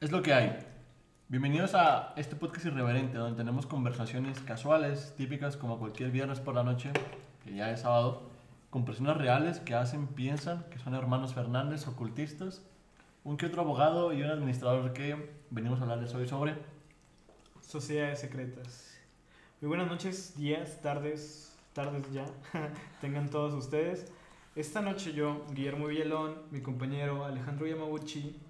Es lo que hay. Bienvenidos a este podcast irreverente, donde tenemos conversaciones casuales, típicas como cualquier viernes por la noche, que ya es sábado, con personas reales que hacen, piensan que son hermanos Fernández, ocultistas, un que otro abogado y un administrador que venimos a hablarles hoy sobre Sociedades secretas. Muy buenas noches, días, tardes, tardes ya, tengan todos ustedes. Esta noche yo, Guillermo Villalón, mi compañero Alejandro Yamaguchi,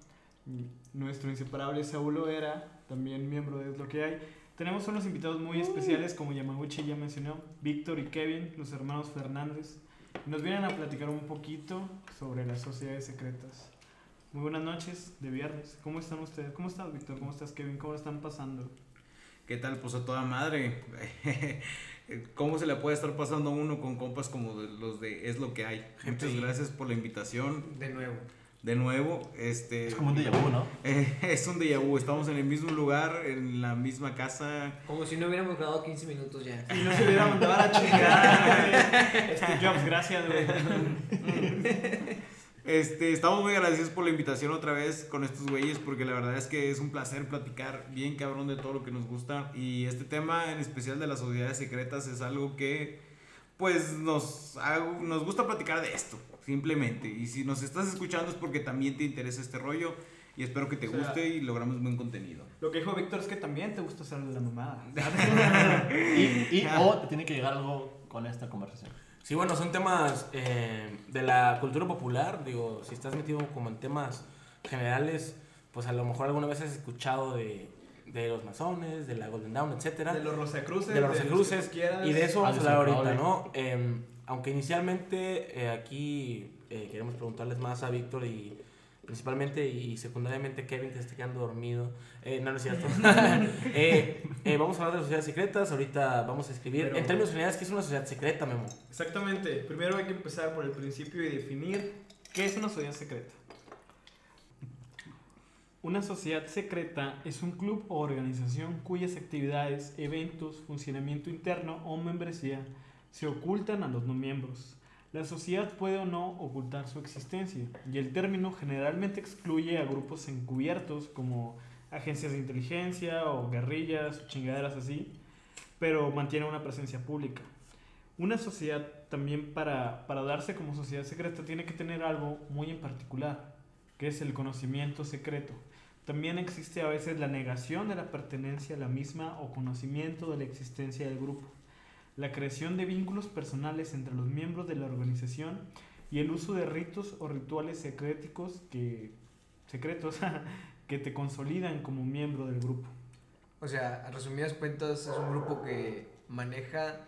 nuestro inseparable Saúl Oera, también miembro de Es lo que hay. Tenemos unos invitados muy especiales, como Yamaguchi ya mencionó, Víctor y Kevin, los hermanos Fernández. Nos vienen a platicar un poquito sobre las sociedades secretas. Muy buenas noches de viernes. ¿Cómo están ustedes? ¿Cómo estás, Víctor? ¿Cómo estás, Kevin? ¿Cómo están pasando? ¿Qué tal? Pues a toda madre. ¿Cómo se le puede estar pasando a uno con compas como los de Es lo que hay? Muchas gracias por la invitación. De nuevo. De nuevo, este... Es como un déjà vu, ¿no? Eh, es un déjà vu, estamos en el mismo lugar, en la misma casa. Como si no hubiéramos grabado 15 minutos ya. Y no se hubiera mandado a la chingada. güey. Steve Jobs, gracias, güey. Este, estamos muy agradecidos por la invitación otra vez con estos güeyes porque la verdad es que es un placer platicar bien cabrón de todo lo que nos gusta y este tema en especial de las sociedades secretas es algo que pues nos, nos gusta platicar de esto, simplemente. Y si nos estás escuchando es porque también te interesa este rollo y espero que te O sea, guste y logramos buen contenido. Lo que dijo Víctor es que también te gusta hacerle la mamada. Y, y o te tiene que llegar algo con esta conversación. Sí, bueno, son temas eh, de la cultura popular. Digo, si estás metido como en temas generales, pues a lo mejor alguna vez has escuchado de, de los masones, de la Golden Dawn, etcétera. De los Rosacruces. de los los que Rosacruces quieras. y de eso vamos a hablar ahorita. ¿no? Eh, aunque inicialmente eh, aquí eh, queremos preguntarles más a Víctor y principalmente y secundariamente Kevin que está quedando dormido. Eh, no, no es cierto. Vamos a hablar de las sociedades secretas. Ahorita vamos a escribir Pero- en términos generales qué es una sociedad secreta, Memo. Exactamente. Primero hay que empezar por el principio y definir qué es una sociedad secreta. Una sociedad secreta es un club o organización cuyas actividades, eventos, funcionamiento interno o membresía se ocultan a los no miembros. La sociedad puede o no ocultar su existencia y el término generalmente excluye a grupos encubiertos como agencias de inteligencia o guerrillas o chingaderas así, pero mantiene una presencia pública. Una sociedad también para, para darse como sociedad secreta tiene que tener algo muy en particular, que es el conocimiento secreto. También existe a veces la negación de la pertenencia a la misma o conocimiento de la existencia del grupo, la creación de vínculos personales entre los miembros de la organización y el uso de ritos o rituales secréticos que, secretos que te consolidan como miembro del grupo. O sea, a resumidas cuentas, es un grupo que maneja,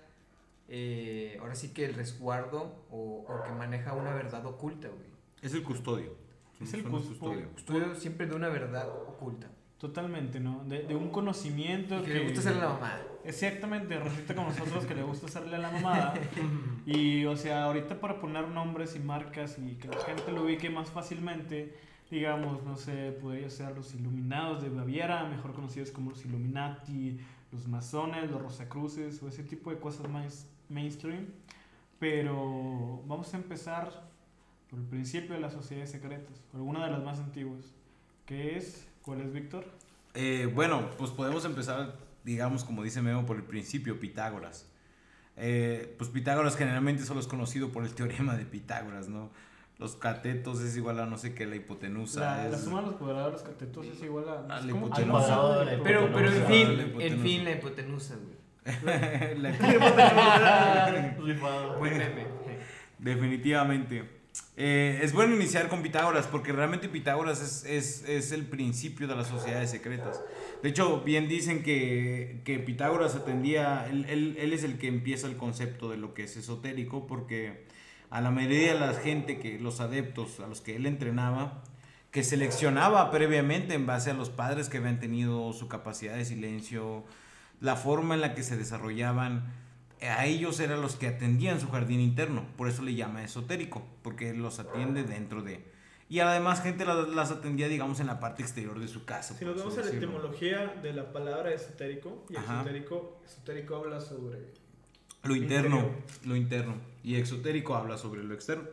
eh, ahora sí que el resguardo o, o que maneja una verdad oculta, güey. Es el custodio. Es el custodio. Estudio siempre de una verdad oculta. Totalmente, ¿no? De, de un conocimiento Y que le gusta hacerle la mamada. Exactamente, Rosita como nosotros que le gusta hacerle a la mamada. Y, o sea, ahorita para poner nombres y marcas y que la gente lo ubique más fácilmente, digamos, no sé, podría ser los Iluminados de Baviera, mejor conocidos como los Illuminati, los masones, los Rosacruces o ese tipo de cosas más mainstream. Pero vamos a empezar por el principio de las sociedades secretas, por alguna de las más antiguas, que es, ¿cuál es Víctor? Eh, bueno, pues podemos empezar, digamos, como dice Memo, por el principio, Pitágoras. Eh, pues Pitágoras generalmente solo es conocido por el teorema de Pitágoras, ¿no? Los catetos es igual a no sé qué, la hipotenusa La, es... la suma de los cuadrados catetos es igual a... A la hipotenusa. Al la Pero, pero en hipotenusa. fin, hipotenusa. en fin, la hipotenusa, güey. La- Rifado. Buen meme. Definitivamente. Eh, es bueno iniciar con Pitágoras porque realmente Pitágoras es, es, es el principio de las sociedades secretas. De hecho, bien dicen que, que Pitágoras atendía, él, él- él es el que empieza el concepto de lo que es esotérico porque a la mayoría de la gente, que los adeptos a los que él entrenaba, que seleccionaba previamente en base a los padres que habían tenido su capacidad de silencio, la forma en la que se desarrollaban, a ellos eran los que atendían su jardín interno, por eso le llama esotérico, porque los atiende dentro de... Y además gente las, las atendía, digamos, en la parte exterior de su casa. Si nos vamos a la decirlo. etimología de la palabra esotérico, y Ajá. esotérico, esotérico habla sobre... Lo interno, Interior. lo interno. Y exotérico habla sobre lo externo.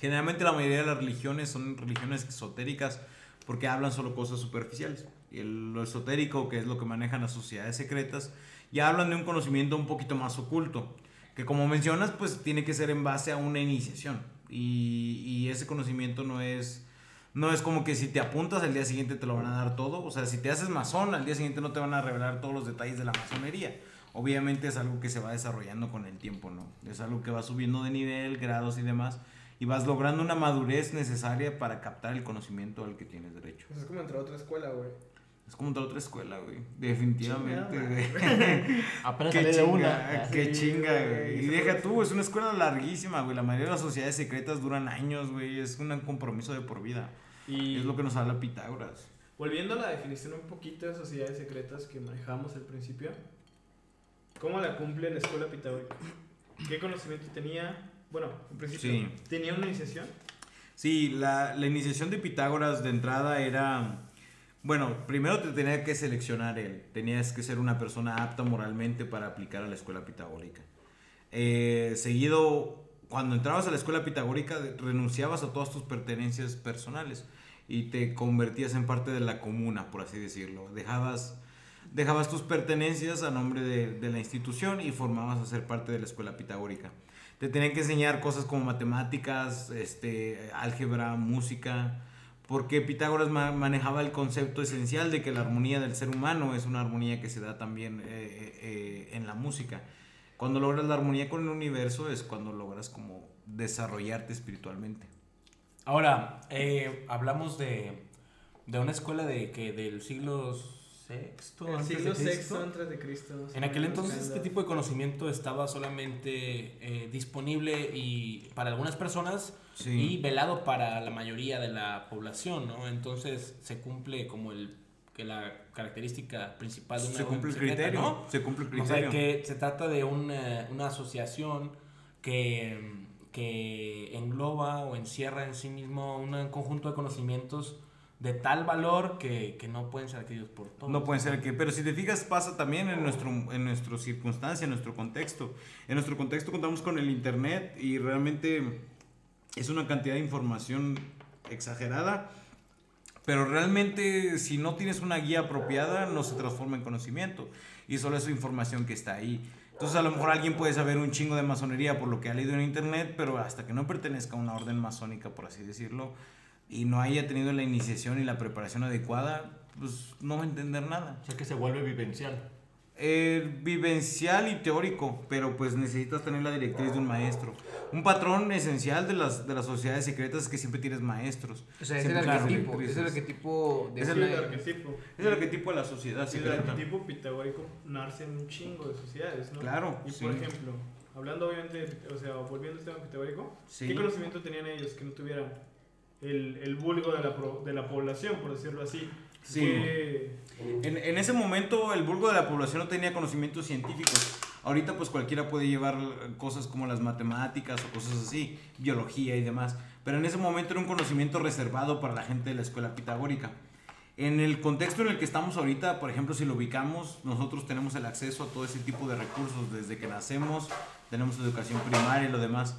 Generalmente la mayoría de las religiones son religiones esotéricas porque hablan solo cosas superficiales. Y el- lo esotérico, que es lo que manejan las sociedades secretas, ya hablan de un conocimiento un poquito más oculto, que como mencionas, pues tiene que ser en base a una iniciación. Y, y ese conocimiento no es, no es como que si te apuntas al día siguiente te lo van a dar todo. O sea, si te haces masón, al día siguiente no te van a revelar todos los detalles de la masonería. Obviamente es algo que se va desarrollando con el tiempo, ¿no? Es algo que va subiendo de nivel, grados y demás. Y vas logrando una madurez necesaria para captar el conocimiento al que tienes derecho. Pues es como entrar a otra escuela, güey. Es como entrar a otra escuela, güey. Definitivamente, güey. Apenas Qué de chinga, una. qué Sí, chinga, güey. güey. Y deja tú, es una escuela larguísima, güey. La mayoría de las sociedades secretas duran años, güey. Es un compromiso de por vida. Y Es lo que nos habla Pitágoras. volviendo a la definición un poquito de sociedades secretas que manejamos al principio, ¿cómo la cumple la escuela pitagórica? ¿Qué conocimiento tenía? Bueno, en principio, Sí. ¿tenía una iniciación? Sí, la, la iniciación de Pitágoras de entrada era... Bueno, primero te tenía que seleccionar él. Tenías que ser una persona apta moralmente para aplicar a la escuela pitagórica. Eh, seguido, cuando entrabas a la escuela pitagórica, renunciabas a todas tus pertenencias personales y te convertías en parte de la comuna, por así decirlo. Dejabas, dejabas tus pertenencias a nombre de, de la institución y formabas a ser parte de la escuela pitagórica. Te tenían que enseñar cosas como matemáticas, este, álgebra, música, porque Pitágoras ma- manejaba el concepto esencial de que la armonía del ser humano es una armonía que se da también eh, eh, eh, en la música. Cuando logras la armonía con el universo es cuando logras como desarrollarte espiritualmente. Ahora, eh, hablamos de, de una escuela de que del siglo sexto, El antes de siglo Cristo. VI antes de Cristo. En aquel entonces este tipo de conocimiento estaba solamente eh, disponible y para algunas personas y velado para la mayoría de la población, ¿no? Entonces se cumple como el que la característica principal de una se cumple el criterio, ¿no? se cumple el O sea, criterio. que se trata de una, una asociación que, que engloba o encierra en sí mismo un conjunto de conocimientos de tal valor que, que no pueden ser adquiridos por todos. No pueden ser que, pero si te fijas pasa también en nuestro en nuestra circunstancia, en nuestro contexto. En nuestro contexto contamos con el internet y realmente es una cantidad de información exagerada, pero realmente si no tienes una guía apropiada no se transforma en conocimiento y solo es información que está ahí. Entonces a lo mejor alguien puede saber un chingo de masonería por lo que ha leído en internet, pero hasta que no pertenezca a una orden masónica, por así decirlo, y no haya tenido la iniciación y la preparación adecuada, pues no va a entender nada. O sea que se vuelve vivencial. Eh, vivencial y teórico, pero pues necesitas tener la directriz de un maestro. Un patrón esencial de las, de las sociedades secretas es que siempre tienes maestros. O sea, es el arquetipo. Es el arquetipo de Es el el arquetipo. Es el arquetipo de la sociedad Sí, el secreta. arquetipo pitagórico nace en un chingo de sociedades, ¿no? Claro, Y sí. por ejemplo, hablando obviamente, o sea, volviendo al tema pitagórico, Sí. ¿qué conocimiento tenían ellos que no tuvieran el, el vulgo de la, pro- de la población, por decirlo así? Sí. Que- En, en ese momento el vulgo de la población no tenía conocimientos científicos. Ahorita pues cualquiera puede llevar cosas como las matemáticas o cosas así, biología y demás. Pero en ese momento era un conocimiento reservado para la gente de la escuela pitagórica. En el contexto en el que estamos ahorita, por ejemplo, si lo ubicamos, nosotros tenemos el acceso a todo ese tipo de recursos desde que nacemos, tenemos educación primaria y lo demás,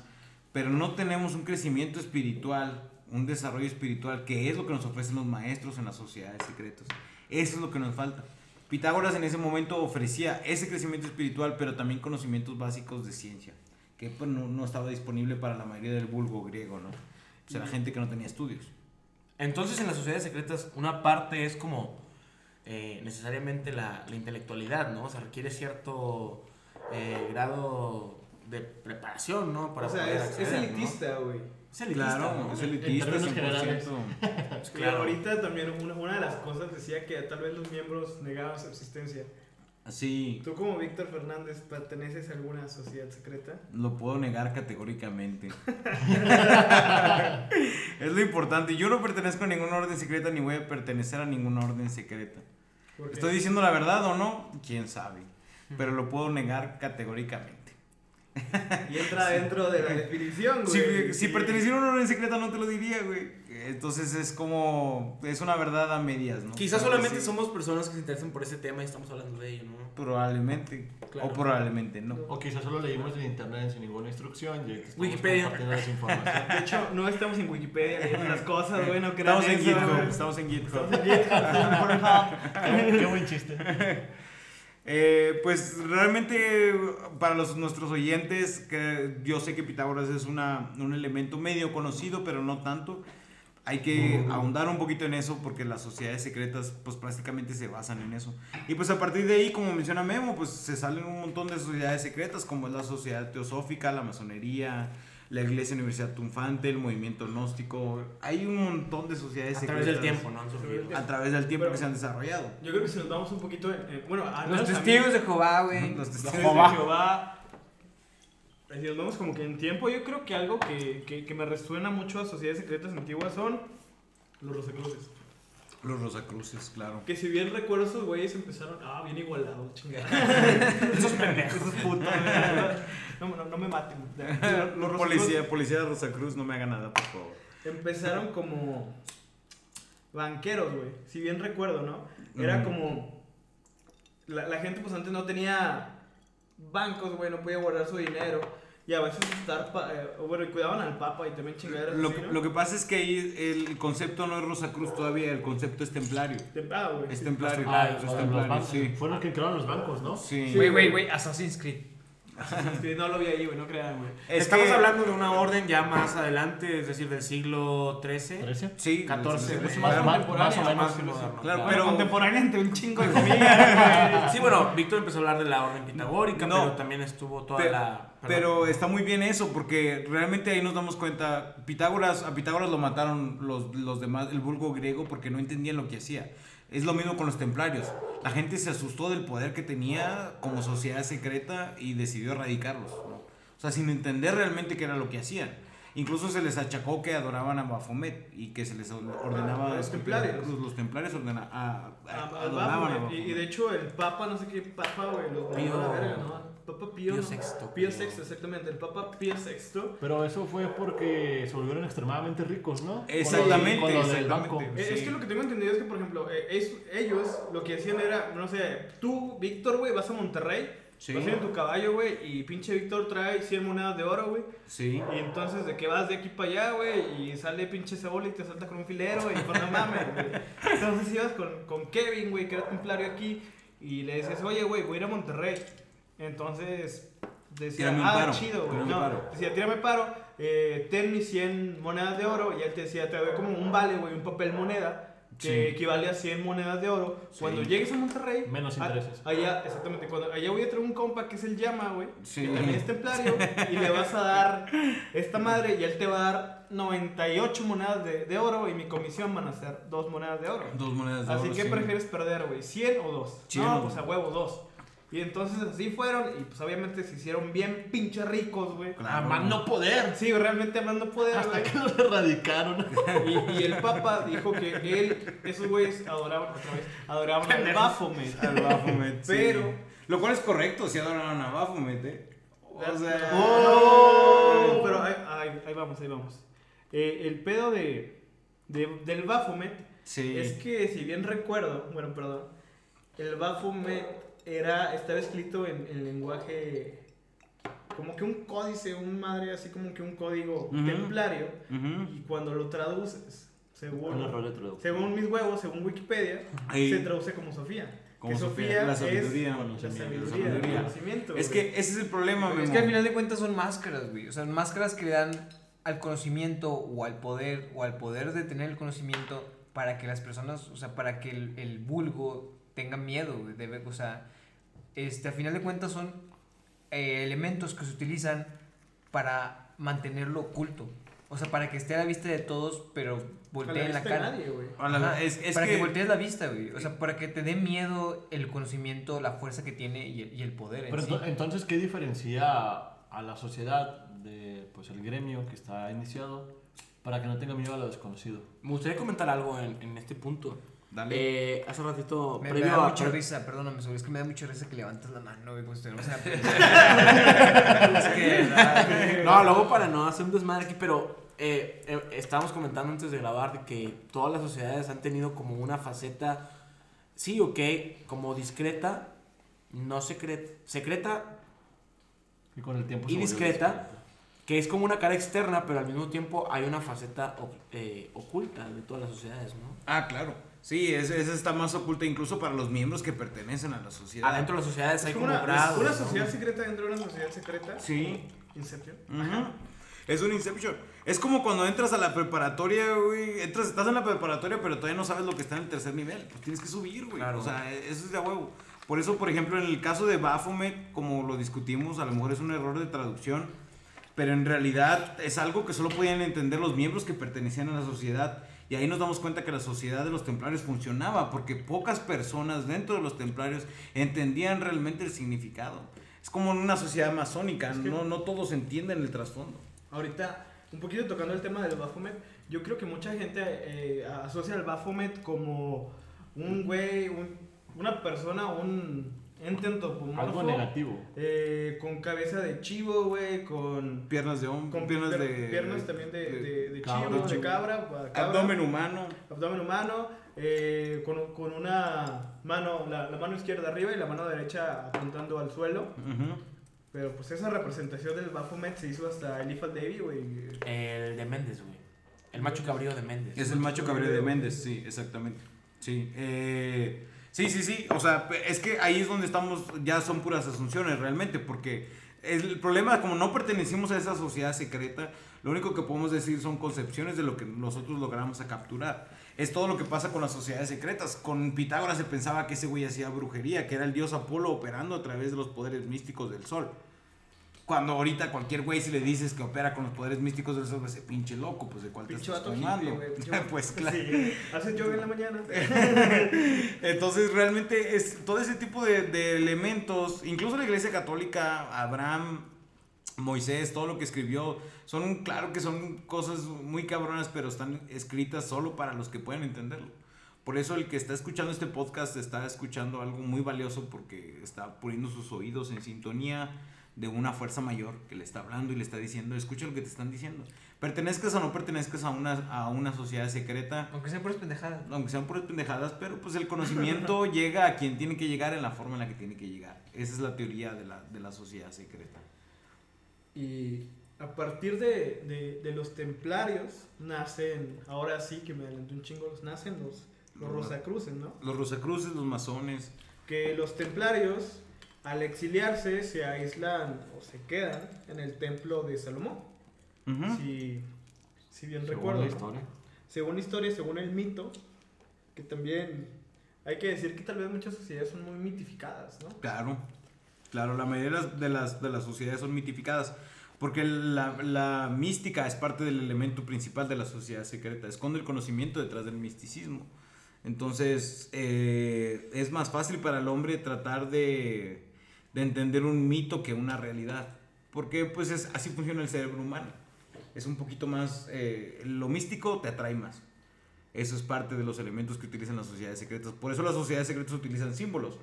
pero no tenemos un crecimiento espiritual, un desarrollo espiritual, que es lo que nos ofrecen los maestros en las sociedades secretas. Eso es lo que nos falta. Pitágoras en ese momento ofrecía ese crecimiento espiritual, pero también conocimientos básicos de ciencia, que pues, no, no estaba disponible para la mayoría del vulgo griego, ¿no? O sea, la gente que no tenía estudios. Entonces en las sociedades secretas una parte es como eh, necesariamente la, la intelectualidad, ¿no? O sea, requiere cierto eh, grado de preparación, ¿no? Para o sea, poder es, es acceder, ¿no? elitista, güey. Es elitista, Claro, ¿no? es En elitista, términos 100%. generales. Claro. ahorita también una, una de las cosas decía que tal vez los miembros negaban su existencia. Sí, ¿Tú como Víctor Fernández perteneces a alguna sociedad secreta? lo puedo negar categóricamente. es lo importante. Yo no pertenezco a ninguna orden secreta ni voy a pertenecer a ninguna orden secreta. ¿Estoy diciendo la verdad o no? ¿Quién sabe? Pero lo puedo negar categóricamente. Y entra dentro de la definición, Si, güey. si perteneciera a una orden secreta no te lo diría, güey. Entonces es como, es una verdad a medias, ¿no? Quizás Claro solamente sí. somos personas que se interesan por ese tema y estamos hablando de ello, ¿no? Probablemente, Claro. o probablemente no. O quizás solo leímos en internet sin ninguna instrucción y Wikipedia. De hecho, no estamos en Wikipedia leyendo las cosas, güey, no crean Estamos en eso, GitHub, estamos en GitHub. Estamos en GitHub, estamos en qué, qué buen chiste. Eh, pues realmente para los, nuestros oyentes, yo sé que Pitágoras es una, un elemento medio conocido, pero no tanto. Hay que ahondar un poquito en eso porque las sociedades secretas pues prácticamente se basan en eso. Y pues a partir de ahí, como menciona Memo, pues se salen un montón de sociedades secretas como es la sociedad teosófica, la masonería, la iglesia universidad triunfante, el movimiento gnóstico. Hay un montón de sociedades A secretas. través del tiempo, ¿no? Han surgido. A través del tiempo Pero- que se han desarrollado. Yo creo que si nos vamos un poquito en, en- bueno, Los a testigos de Jehová, güey. Los testigos de Jehová, si nos vamos como que en tiempo, yo creo que algo que, que, que me resuena mucho a sociedades secretas antiguas son los Rosacruces. Los Rosacruces, claro. Que si bien recuerdo esos güeyes empezaron, ah, bien igualados, chingada. esos pendejos, esos putos. güey. No, no, no me maten. Los, los Rosacruces Policía, policía de Rosacruz, no me haga nada, por favor. empezaron como banqueros, güey. Si bien recuerdo, ¿no? Era como. La, la gente, pues antes no tenía bancos, güey, no podía guardar su dinero. Y a veces estar. pa- eh, bueno, y cuidaban al papa y también chingaderas. Lo, así, ¿no? lo que pasa es que ahí el concepto no es Rosacruz todavía, el concepto es templario. Temprano, güey. Es templario. Ah, es templario, sí. Fueron los que crearon los bancos, ¿no? Sí. Sí. Güey, güey, güey, Assassin's Creed. Sí, no lo vi ahí, güey, no crean, güey. Es Estamos que- hablando de una orden ya más adelante, es decir, del siglo XIII. ¿13? Sí, 14, sí, güey. sí, Más, más, más o menos. Más que moderno, Claro, pero- contemporáneo entre un chingo de comillas, Sí, bueno, Víctor empezó a hablar de la orden pitagórica, No. pero también estuvo toda la... perdón. Pero está muy bien eso, porque realmente ahí nos damos cuenta, Pitágoras, a Pitágoras lo mataron los, los demás, el vulgo griego, porque no entendían lo que hacía. Es lo mismo con los templarios. La gente se asustó del poder que tenía como sociedad secreta y decidió erradicarlos. O sea, sin entender realmente qué era lo que hacían. Incluso se les achacó que adoraban a Baphomet y que se les ordenaba... Ah, los templarios. Los templarios ordena- a- a- al adoraban a. Y, y de hecho el Papa, no sé qué Papa, güey, los Pío- a la verga, ¿no? Papa Pío. Pío ¿no? VI, Pío. VI, exactamente. El Papa Pío VI. Pero eso fue porque se volvieron extremadamente ricos, ¿no? Exactamente, Con lo, con lo del exactamente. banco. Eh, Sí. Es que lo que tengo entendido es que, por ejemplo, eh, es- ellos lo que hacían era, no sé, tú, Víctor, güey, vas a Monterrey, Sí. vas a ir en tu caballo, güey, y pinche Víctor trae 100 monedas de oro, güey. Sí. Y entonces, ¿de qué vas de aquí para allá, güey? Y sale pinche cebolla y te salta con un filero, y pues no mames, güey. Entonces ibas con, con Kevin, güey, que era templario aquí, y le decías, oye, güey, voy a ir a Monterrey. Entonces, decía, Tírame ah, paro, chido, güey. No, paro. decía, tírame paro, eh, ten mis 100 monedas de oro, y él te decía, te doy como un vale, güey, un papel moneda. Que Sí. equivale a 100 monedas de oro. Sí. Cuando llegues a Monterrey, Menos a- intereses. allá, exactamente, cuando allá voy a traer un compa que es el llama, güey, Sí. que también es templario, y le vas a dar esta madre y él te va a dar 98 monedas de, de oro y mi comisión van a ser dos monedas de oro. Dos monedas de Así oro, que sí. prefieres perder, güey, 100 o 2. 100 no, o pues a huevo, 2. Y entonces así fueron y pues obviamente se hicieron bien pinche ricos, güey. Claro. A más no poder. Sí, realmente hablando poder, Hasta güey. que los erradicaron. Y, y el Papa dijo que él, esos güeyes adoraban otra vez, adoraban al Baphomet. Al Baphomet, sí. Pero- Lo cual es correcto, si adoraban a Baphomet, ¿eh? O sea... Oh, pero ahí, ahí- ahí vamos, ahí vamos. Eh, el pedo de, de- del Baphomet Sí. es que, si bien recuerdo, bueno, perdón, el Baphomet era, estaba escrito en, en lenguaje como que un códice, un madre, así como que un código templario, Ujú. y cuando lo traduces, según, mis huevos, según Wikipedia, Ahí. se traduce como Sofía. Como que Sofía, Sofía, la sabiduría, es la sabiduría, la sabiduría. el conocimiento. Es güey. que ese es el problema, Es Memo. que al final de cuentas son máscaras, güey. O sea, máscaras que le dan al conocimiento o al poder o al poder de tener el conocimiento para que las personas, o sea, para que el, el vulgo tenga miedo, güey. de ver- o sea, este, al final de cuentas son eh, elementos que se utilizan para mantenerlo oculto. O sea, para que esté a la vista de todos, pero A la volteen la de cara. nadie. A la- Ajá, es, es para que, que... voltees la vista, güey. O sea, para que te dé miedo el conocimiento, la fuerza que tiene y el, y el poder. en Pero sí. ento- entonces, ¿qué diferencia a la sociedad de pues el gremio que está iniciado para que no tenga miedo a lo desconocido? Me gustaría comentar algo en, en este punto. Dale. Eh, hace ratito, Me, me previo da a... mucha risa, perdóname, sobre, es que me da mucha risa que levantas la mano, güey, tuviéramos una- Es que, No, luego para no hacer un desmadre aquí, pero eh, eh, estábamos comentando antes de grabar que todas las sociedades han tenido como una faceta, sí, ok, como discreta, no secreta, secreta Y con el tiempo Y discreta. que es como una cara externa, pero al mismo tiempo hay una faceta eh, oculta de todas las sociedades, ¿no? Ah, claro. Sí, es- esa está más oculta incluso para los miembros que pertenecen a la sociedad. Adentro de las sociedades Es hay como una, grados. una ¿no? sociedad secreta dentro de una sociedad secreta. Sí. Inception. Ujú. Es un Inception. Es como cuando entras a la preparatoria, güey. Entras, estás en la preparatoria, pero todavía no sabes lo que está en el tercer nivel. Pues tienes que subir, güey. Claro. O sea, e- eso es de huevo. Por eso, por ejemplo, en el caso de Baphomet, como lo discutimos, a lo mejor es un error de traducción. Pero en realidad es algo que solo podían entender los miembros que pertenecían a la sociedad. Y ahí nos damos cuenta que la sociedad de los templarios funcionaba porque pocas personas dentro de los templarios entendían realmente el significado. Es como en una sociedad masónica, Es que- no, no todos entienden el trasfondo. Ahorita, un poquito tocando el tema del Baphomet, yo creo que mucha gente eh, asocia al Baphomet como un güey, un- una persona, un ente antropomorfo. Algo negativo. eh, con cabeza de chivo, güey, con, Piernas de hombre, con piernas pier- de... piernas también de, de, de cabra, chivo, de chivo. cabra, cabra, Abdomen humano. abdomen humano, eh, con, con una mano, la, la mano izquierda arriba y la mano derecha apuntando al suelo. Ujú. Pero pues esa representación del Baphomet se hizo hasta Eliphas Davy, güey. El de Méndez, güey. El macho cabrío de Méndez. Es el macho cabrío de Méndez, sí, exactamente. Sí, eh, sí, sí, sí. O sea, es que ahí es donde estamos, ya son puras asunciones realmente, porque el problema, como no pertenecimos a esa sociedad secreta, lo único que podemos decir son concepciones de lo que nosotros logramos capturar. Es todo lo que pasa con las sociedades secretas. Con Pitágoras se pensaba que ese güey hacía brujería, que era el dios Apolo operando a través de los poderes místicos del sol. Cuando ahorita cualquier güey si le dices que opera con los poderes místicos del sol, a decir, pinche loco, pues de cuál te estás tomando. pues claro. Sí, hace yoga en la mañana. Entonces realmente es todo ese tipo de, de elementos, incluso la iglesia católica, Abraham, Moisés, todo lo que escribió, son claro que son cosas muy cabronas, pero están escritas solo para los que pueden entenderlo. Por eso el que está escuchando este podcast está escuchando algo muy valioso porque está poniendo sus oídos en sintonía de una fuerza mayor que le está hablando y le está diciendo, escucha lo que te están diciendo. Pertenezcas o no pertenezcas a una, a una sociedad secreta, Aunque sean puras pendejadas. aunque sean puras pendejadas, pero pues el conocimiento llega a quien tiene que llegar en la forma en la que tiene que llegar. Esa es la teoría de la, de la sociedad secreta. Y a partir de, de, de los templarios nacen, ahora sí que me adelanté un chingo, nacen los, los Los- Rosacruces, ¿no? Los Rosacruces, los masones. Que los templarios, al exiliarse, se aíslan o se quedan en el templo de Salomón. Si, si bien Según recuerdo. la ¿no? historia. Según la historia, según el mito, que también hay que decir que tal vez muchas sociedades son muy mitificadas, ¿no? Claro, claro, la mayoría de las, de las, de las sociedades son mitificadas. Porque la, la mística es parte del elemento principal de la sociedad secreta. Esconde el conocimiento detrás del misticismo. Entonces, eh, es más fácil para el hombre tratar de, de entender un mito que una realidad. Porque pues es, así funciona el cerebro humano. Es un poquito más... eh, lo místico te atrae más. Eso es parte de los elementos que utilizan las sociedades secretas. Por eso las sociedades secretas utilizan símbolos.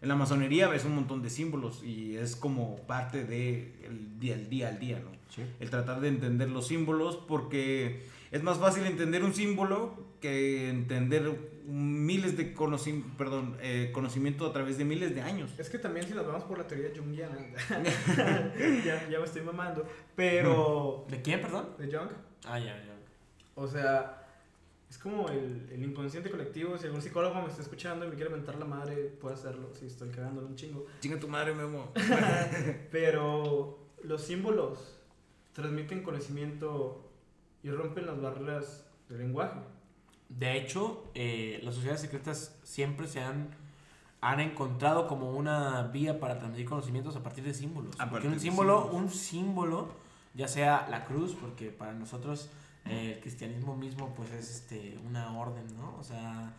En la masonería ves un montón de símbolos y es como parte del el día, el día al día, ¿no? Sí. El tratar de entender los símbolos porque es más fácil entender un símbolo que entender miles de conoci- perdón, eh, conocimiento a través de miles de años. Es que también si nos vamos por la teoría junguiana, ya, ya me estoy mamando, pero ¿De quién, perdón? de Jung, Ah, ya, ya. o sea, es como el, el inconsciente colectivo, si algún psicólogo me está escuchando y me quiere mentar la madre, puede hacerlo, si estoy cagándole un chingo, Chinga tu madre, Memo. pero los símbolos transmiten conocimiento y rompen las barreras del lenguaje. De hecho, eh, las sociedades secretas siempre se han, han encontrado como una vía para transmitir conocimientos a partir de símbolos. A porque un símbolo, símbolos. un símbolo, ya sea la cruz, porque para nosotros eh, el cristianismo mismo pues es este una orden, ¿no? O sea,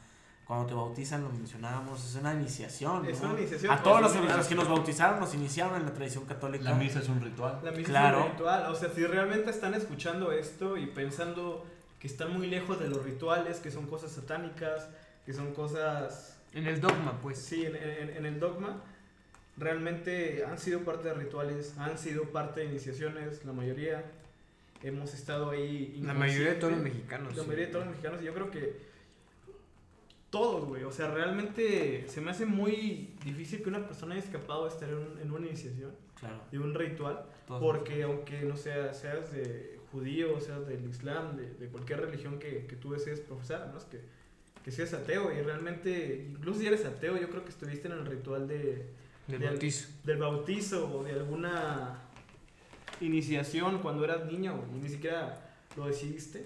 cuando te bautizan lo mencionábamos, es una iniciación. Es una iniciación, A todos pues, los, que nos bautizaron nos iniciaron en la tradición católica. La misa es un ritual. La misa Claro. es un ritual. O sea, si realmente están escuchando esto y pensando que están muy lejos de los rituales, que son cosas satánicas, que son cosas, En el dogma, pues. sí, en, en- en el dogma, realmente han sido parte de rituales, han sido parte de iniciaciones, la mayoría. hemos estado ahí. La mayoría de todos los mexicanos. La mayoría de todos los mexicanos. Y yo creo que todos, güey. O sea, realmente se me hace muy difícil que una persona haya escapado de estar en, en una iniciación, Claro. de un ritual. Todos Porque aunque no sea, seas de judío, seas del islam, de, de cualquier religión que, que tú desees profesar, ¿no? Es que, que seas ateo y realmente, incluso si eres ateo, yo creo que estuviste en el ritual de, Del bautizo. del bautizo o de alguna iniciación cuando eras niño y ni siquiera lo decidiste.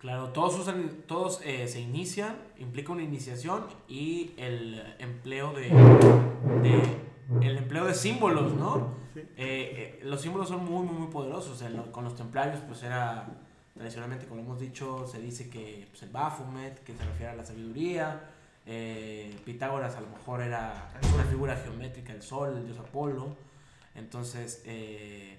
Claro, todos usan, todos eh, se inician, implica una iniciación y el empleo de, de- el empleo de símbolos, ¿no? Sí. Eh, eh, los símbolos son muy, muy, muy poderosos. En lo- con los templarios, pues era tradicionalmente, como hemos dicho, se dice que pues, el Baphomet, que se refiere a la sabiduría. eh, Pitágoras a lo mejor era una figura geométrica, el sol, el dios Apolo. Entonces, eh,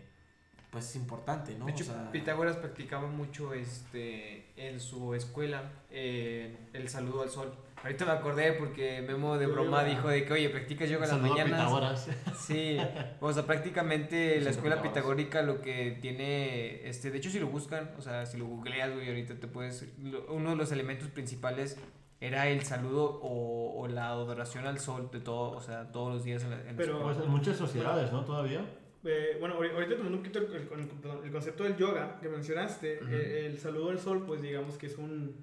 pues es importante, ¿no? De hecho, O sea, Pitágoras practicaba mucho este, en su escuela eh, el saludo al sol. Ahorita me acordé porque Memo de broma dijo de que, oye, practicas yoga en las mañanas. Pitágoras. Sí, o sea, prácticamente la escuela pitagórica lo que tiene, este, de hecho si lo buscan, o sea, si lo googleas, güey, ahorita te puedes, lo- uno de los elementos principales era el saludo o, o la adoración al sol de todo, o sea, todos los días en la, en la Pero- escuela. Pues en muchas sociedades, ¿no? Todavía. Eh, bueno, ahori- ahorita tomando un poquito el, el- el concepto del yoga que mencionaste, Ujú. eh, el saludo al sol, pues digamos que es un,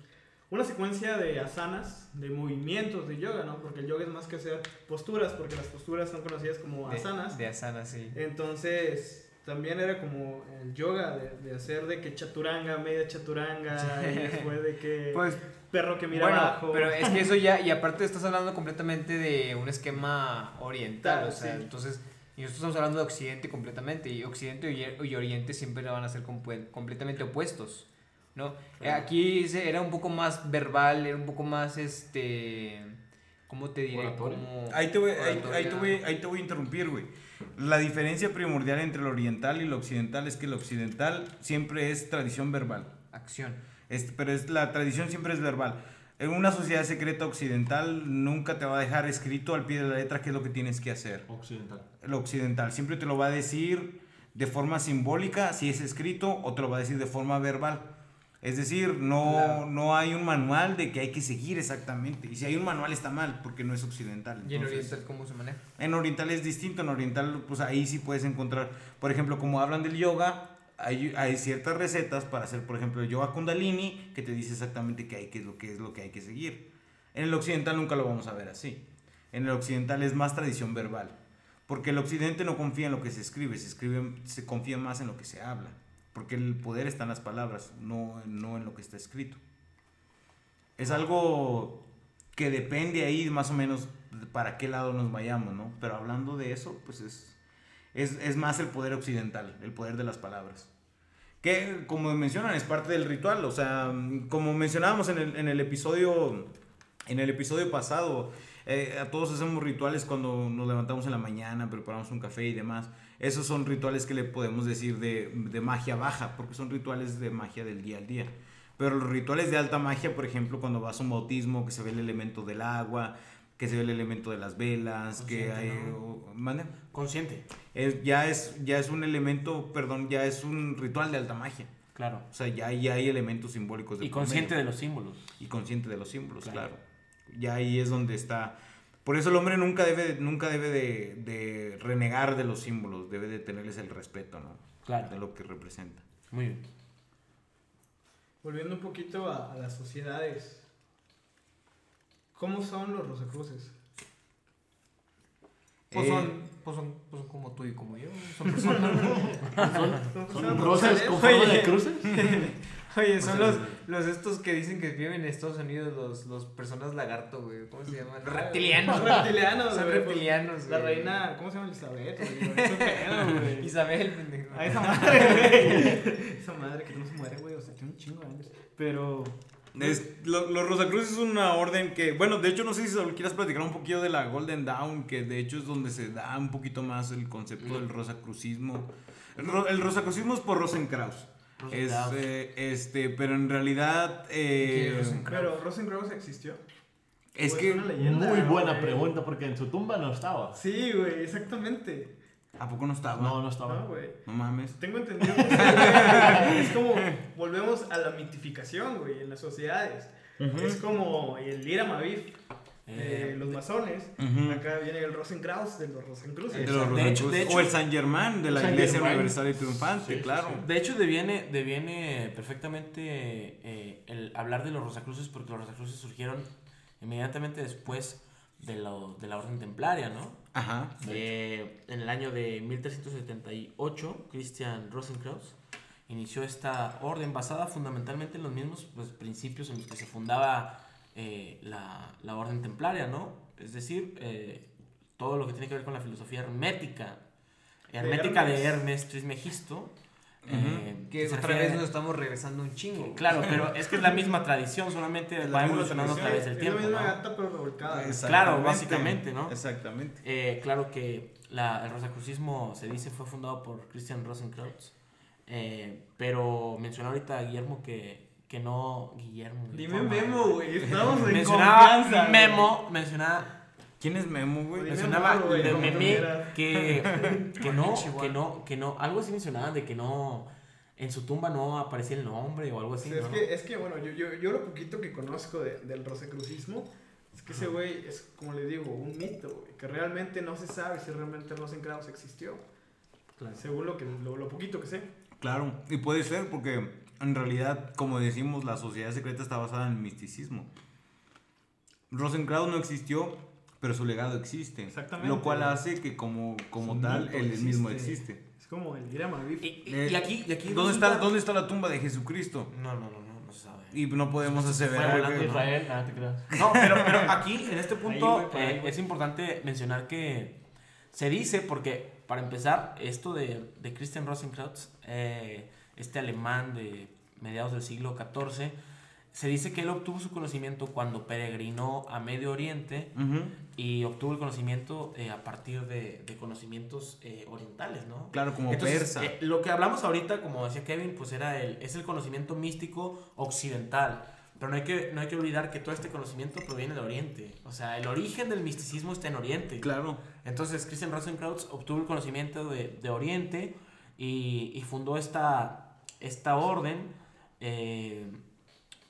una secuencia de asanas, de movimientos de yoga, ¿no? Porque el yoga es más que hacer posturas, porque las posturas son conocidas como asanas. de asanas, sí. Entonces, también era como el yoga de, de hacer de que chaturanga, media chaturanga, y después de que Pues perro que mira bueno, abajo. pero es que eso ya, y aparte estás hablando completamente de un esquema oriental, o sea, Sí. entonces, y nosotros estamos hablando de Occidente completamente, y Occidente y, Oriente siempre van a ser completamente opuestos, ¿no? Eh, Aquí se- era un poco más verbal, era un poco más, este, ¿cómo te diré? Como Ahí te, voy, ahí, ahí te voy, ahí te voy a interrumpir, güey. La diferencia primordial entre lo oriental y lo occidental es que lo occidental siempre es tradición verbal. Acción. Es- pero es, la tradición siempre es verbal. En una sociedad secreta occidental nunca te va a dejar escrito al pie de la letra qué es lo que tienes que hacer. Occidental. Lo occidental siempre te lo va a decir de forma simbólica, si es escrito, o te lo va a decir de forma verbal. Es decir, no, Claro. no hay un manual de que hay que seguir exactamente. Y si hay un manual está mal, porque no es occidental. ¿Y en Oriental cómo se maneja? en oriental es distinto, en oriental pues ahí sí puedes encontrar, por ejemplo, como hablan del yoga, hay, hay ciertas recetas para hacer, por ejemplo, yoga kundalini que te dice exactamente qué, hay, qué es lo que es lo que hay que seguir. En el occidental nunca lo vamos a ver así. En el occidental es más tradición verbal, porque el occidente no confía en lo que se escribe, se escribe se confía más en lo que se habla, porque el poder está en las palabras, no, no en lo que está escrito. Es algo que depende ahí más o menos para qué lado nos vayamos, ¿no? Pero hablando de eso, pues es, es, es más el poder occidental, el poder de las palabras. Que, como mencionan, es parte del ritual. O sea, como mencionábamos en el, en el episodio, en el episodio pasado, eh, a todos hacemos rituales cuando nos levantamos en la mañana, preparamos un café y demás. Esos son rituales que le podemos decir de, de magia baja, porque son rituales de magia del día al día. Pero los rituales de alta magia, por ejemplo, cuando vas a un bautismo, que se ve el elemento del agua, que se ve el elemento de las velas, que Consciente, hay... ¿no? Consciente, Es, ya, es, ya es un elemento, perdón, ya es un ritual de alta magia. claro. O sea, ya, ya hay elementos simbólicos de Y consciente medio. de los símbolos. Y consciente de los símbolos, Claro. claro. Ya ahí es donde está... Por eso el hombre nunca debe, nunca debe de, de renegar de los símbolos, debe de tenerles el respeto, ¿no? Claro. De lo que representa. Muy bien. Volviendo un poquito a, a las sociedades. ¿Cómo son los Rosacruces? Pues Eh, son, pues son, pues son como tú y como yo, son personas. ¿Son, ¿Son son rosas con forma de cruces? Oye, son los, los estos que dicen que viven en Estados Unidos, los, los personas lagarto, güey. ¿Cómo se llaman? Los reptilianos. Los reptilianos, Son güey, reptilianos, La reina, ¿cómo se llama? Elizabeth, güey. Isabel, pendejo. A esa madre, güey. Esa madre que no se muere, güey. O sea, tiene un chingo de años. Pero. Es, lo- los Rosacruces es una orden que, bueno, de hecho no sé si quieras platicar un poquito de la Golden Dawn, que de hecho es donde se da un poquito más el concepto del rosacrucismo. El, el rosacrucismo es por Rosenkraus. Es, eh, este, pero en realidad eh, ¿Quién es? Pero Rosenkrantz existió. es que una leyenda, Muy buena güey. pregunta porque en su tumba no estaba. Sí, güey, exactamente. ¿A poco no estaba? No, no estaba. No, güey. No mames. Tengo entendido que es como volvemos a la mitificación, güey, en las sociedades. Es como el ir a Maviv, Eh, los masones. Acá viene el Rosenkraus de los Rosencruces. De los De hecho- Rosacruz. de hecho- o el San Germán de la San Iglesia Germán. Universal y Triunfante, Sí, sí, claro. sí. De hecho, deviene, deviene perfectamente eh, el hablar de los Rosacruces porque los Rosacruces surgieron inmediatamente después de, lo- de la Orden Templaria, ¿no? Ajá. Eh, en el año de 1378, Christian Rosenkraus inició esta orden basada fundamentalmente en los mismos pues, principios en los que se fundaba eh, la, la orden templaria, ¿no? Es decir, eh, todo lo que tiene que ver con la filosofía hermética, hermética de Hermes. Hermes Trismegisto. eh, Que otra refiere- vez nos estamos regresando un chingo. Claro, pero es que es la misma tradición, solamente la va evolucionando a través del es tiempo. la misma ¿no? gata pero revolcada. Claro, básicamente, ¿no? Exactamente. Eh, claro que la- el rosacrucismo se dice fue fundado por Christian Rosenkrantz, eh, pero mencionó ahorita a Guillermo que, que no. Guillermo. Dime Memo, güey. Estamos en Mencionaba confianza. güey. Memo, mencionaba, ¿Quién es Memo, güey? Dime mencionaba Memo, güey, de Meme que, que no, que no, que no, algo así mencionaba de que no, en su tumba no aparecía el nombre o algo así. Sí, es, ¿no? que, es que, bueno, yo, yo, yo lo poquito que conozco de- del rosacrucismo es que ese güey es, como le digo, un mito, güey, que realmente no se sabe si realmente Rosenkraus existió, Claro. según lo, que, lo, lo poquito que sé. Claro, y puede ser porque en realidad, como decimos, la sociedad secreta está basada en el misticismo. Rosenkraus no existió, pero su legado existe. Exactamente. Lo cual hace que como, como tal, él mismo existe. existe. Es como el ir a Maviv. Y, y- Eh, y aquí, y aquí ¿Dónde está, ¿Dónde está la tumba de Jesucristo? No, no, no, no, no se sabe. Y no podemos aseverar volando que- Israel, nada te creas. No, pero, pero aquí, en este punto, Ahí, eh, es importante mencionar que se dice, porque para empezar, esto de, de Christian Rosenkrantz, eh, este alemán de mediados del siglo XIV, se dice que él obtuvo su conocimiento cuando peregrinó a Medio Oriente y obtuvo el conocimiento eh, a partir de, de conocimientos eh, orientales, ¿no? Claro, como Entonces, persa. eh, lo que hablamos ahorita, como decía Kevin, pues era el, es el conocimiento místico occidental. Pero no hay, que, no hay que olvidar que todo este conocimiento proviene de Oriente. O sea, el origen del misticismo está en Oriente. claro. Entonces, Christian Rosenkrantz obtuvo el conocimiento de, de Oriente y, y fundó esta, esta orden eh,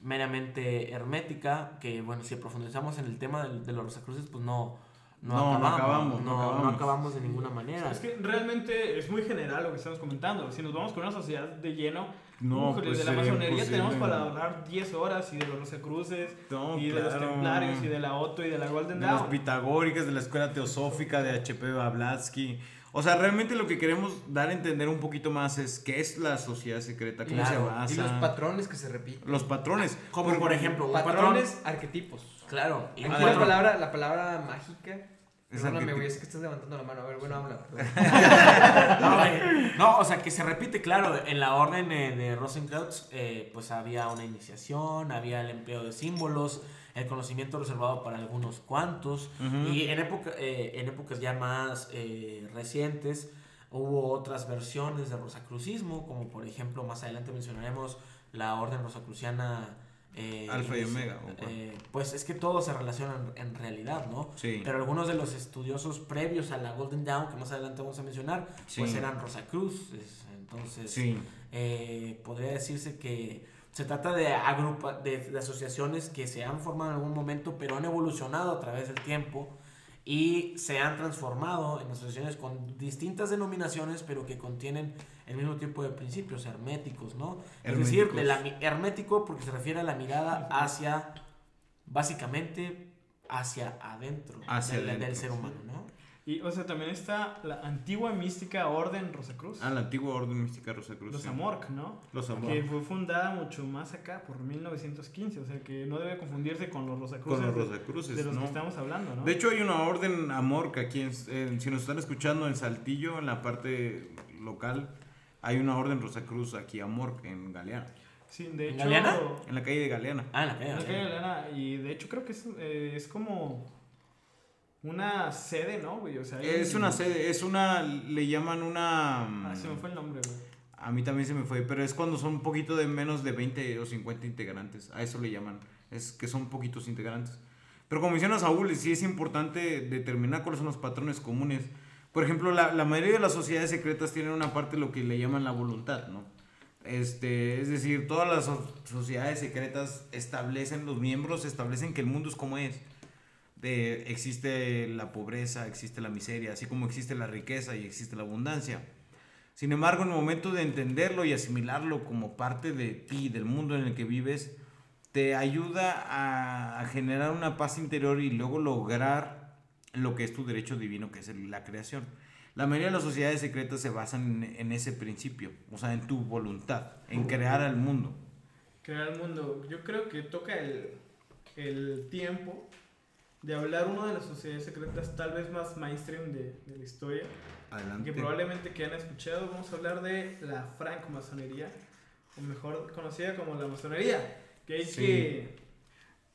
meramente hermética, que, bueno, si profundizamos en el tema del- de, los Rosacruces, pues no, no, No, no acabamos, acabamos, no no, no acabamos. acabamos de ninguna manera. Es que realmente es muy general lo que estamos comentando. Si nos vamos con una sociedad de lleno, No, pues de la masonería tenemos para hablar 10 horas y de los Rosacruces No, y de los templarios y de la Otto y de la Golden de las Dawn. pitagóricas, de la escuela teosófica, de H.P. Blavatsky. O sea, realmente lo que queremos dar a entender un poquito más es qué es la sociedad secreta, cómo Claro, se basa. Y los patrones que se repiten. Los patrones. Como por ejemplo, un patrón. Patrones, arquetipos. Claro, y Aquí la palabra, la palabra mágica. Es Perdóname, güey, es que estás levantando la mano. A ver, bueno, habla. No, o sea, que se repite, claro, en la orden eh, de Rosenkrantz, eh, pues había una iniciación, había el empleo de símbolos, el conocimiento reservado para algunos cuantos, y en, época, eh, en épocas ya más eh, recientes hubo otras versiones de rosacrucismo, como por ejemplo, más adelante mencionaremos la orden rosacruciana. eh, Alfa y Omega, eh, pues es que todos se relacionan en realidad, ¿no? Sí. Pero algunos de los estudiosos previos a la Golden Dawn, que más adelante vamos a mencionar, pues eran Rosacruces. Entonces, Sí. eh, podría decirse que se trata de, agrupa de, de asociaciones que se han formado en algún momento, pero han evolucionado a través del tiempo y se han transformado en asociaciones con distintas denominaciones, pero que contienen el mismo tipo de principios herméticos, ¿no? Es decir, de la hermético porque se refiere a la mirada hacia, básicamente, hacia adentro, Hacia del, del ser humano, ¿no? Y, o sea, también está la antigua mística Orden Rosacruz. Ah, la antigua orden mística Rosacruz. los sí. Amorc, ¿no? Los Que Amorc. fue fundada mucho más acá, por 1915. O sea, que no debe confundirse con los Rosacruces. Con los de- Rosacruces, De los ¿no? que estamos hablando, ¿no? De hecho, hay una orden Amorc aquí, en, en- si nos están escuchando en Saltillo, en la parte local, hay una orden Rosacruz aquí, Amorc, en Galeana. sí, de ¿En hecho. Galeana? En la calle de Galeana. Ah, en la calle. en la calle Galeana, y de hecho creo que es, eh, es como una sede, ¿no, güey? O sea, Es un- una sede, es una, le llaman una... Ah, se me fue el nombre, güey. A mí también se me fue, pero es cuando son un poquito de menos de 20 o 50 integrantes. A eso le llaman. Es que son poquitos integrantes. Pero como menciona Saúl, sí es importante determinar cuáles son los patrones comunes. Por ejemplo, la, la mayoría de las sociedades secretas tienen una parte de lo que le llaman la voluntad, ¿no? Este, es decir, todas las so- sociedades secretas establecen, los miembros establecen que el mundo es como es. De, existe la pobreza, existe la miseria, así como existe la riqueza y existe la abundancia. Sin embargo, en el momento de entenderlo y asimilarlo como parte de ti, del mundo en el que vives, te ayuda a, generar una paz interior y luego lograr lo que es tu derecho divino, que es la creación. La mayoría de las sociedades secretas se basan en, en ese principio, o sea, en tu voluntad, en crear al mundo. Crear el mundo. Yo creo que toca el, el tiempo de hablar una de las sociedades secretas tal vez más mainstream de, de la historia. Adelante. Que probablemente que han escuchado. Vamos a hablar de la francmasonería, o mejor conocida como la masonería. Que es Sí. que,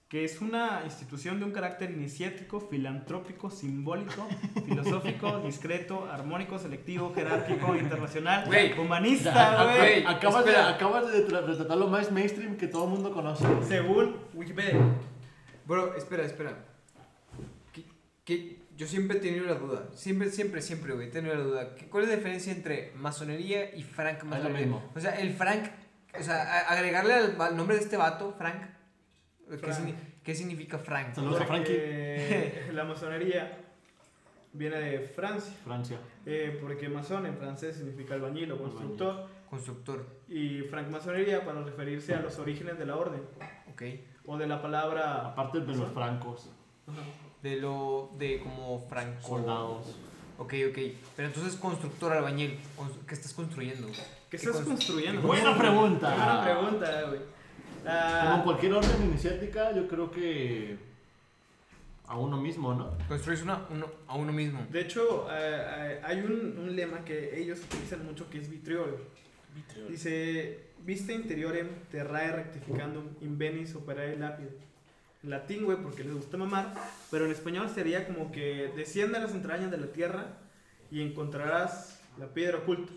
que es una institución de un carácter iniciático, filantrópico, simbólico, filosófico, discreto, armónico, selectivo, jerárquico, internacional, Güey. humanista, Ya, güey. acabas, de, acabas de tra- retratar lo más mainstream que todo el mundo conoce. Según Wikipedia. Bro, espera, espera. Que, yo siempre he tenido la duda. Siempre, siempre, siempre, güey. He tenido la duda. ¿Qué- ¿Cuál es la diferencia entre masonería y francmasonería? mismo. O sea, el franc. O sea, agregarle al, al nombre de este vato, franc. ¿Qué, Frank. signi- qué significa franc? Saludos a Frankie. La masonería viene de Francia. Francia. eh, porque masón en francés significa albañil o constructor. Constructor. Y francmasonería para referirse a los orígenes de la orden. Ok. O de la palabra. Aparte de los francos, Ajá. De lo. de como franco. soldados. Ok, ok. Pero entonces, constructor, albañil. ¿Qué estás construyendo? güey? ¿Qué ¿Qué estás cons- construyendo? Buena pregunta. Buena pregunta, güey. Ah, Como cualquier orden iniciática, yo creo que a uno mismo, ¿no? Construís una, uno, a uno mismo. de hecho, eh, hay un, un lema que ellos utilizan mucho que es vitriol. Dice, viste interiorem terrae rectificandum invenis operae lapide. En latín, güey, porque les gusta mamar, pero en español sería como que desciende a las entrañas de la tierra y encontrarás la piedra oculta.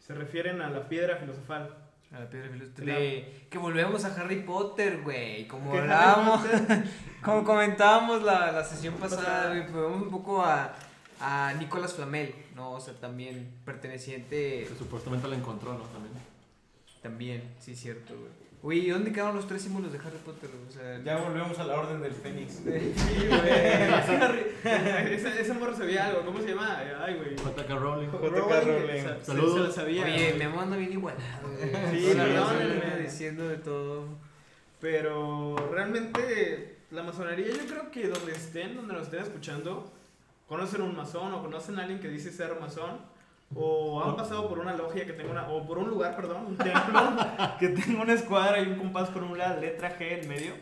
Se refieren a la piedra filosofal. A la piedra filosofal. De- Que volvemos a Harry Potter, güey. Como hablábamos, como comentábamos la, la sesión pasada, güey. Vamos un poco a, a Nicolas Flamel, ¿no? O sea, también perteneciente. Que supuestamente la encontró, ¿no? También. También, sí, cierto, güey. Uy, ¿y dónde quedaron los tres símbolos de Harry Potter? güey? O sea, Ya volvemos a la orden del Fénix. Sí, güey. ese, ese morro sabía algo. ¿Cómo se llama? Ay, güey. J.K. Rowling. Rowling, sa- se- Saludos. Se lo sabía. Oye, güey. me ando bien igualado, güey. Sí, sí diciendo de todo. Pero realmente la masonería yo creo que donde estén, donde nos estén escuchando, conocen un masón o conocen a alguien que dice ser masón o han pasado por una logia que tenga una, o por un lugar, perdón, un templo que tenga una escuadra y un compás con una letra G en medio,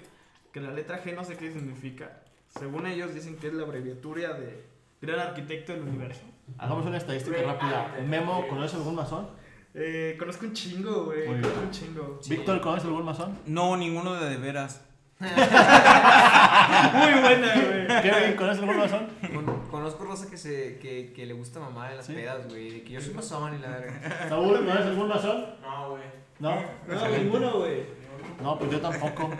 que la letra G no sé qué significa. Según ellos dicen que es la abreviatura de gran arquitecto del universo. Hagamos una estadística rápida. Memo, ¿conoces algún masón? Eh, conozco un chingo, güey. Conozco un chingo. Víctor, ¿conoces algún masón? No, ninguno de de veras. Muy buena, güey. Kevin, ¿conoces algún masón? Con- conozco Rosa que, se, que, que le gusta mamar en las ¿Sí? pedas, güey. De que yo soy masón y la verga. Saúl, ¿conoces algún masón? No, güey. No. No, ninguno, güey. No, pues yo tampoco.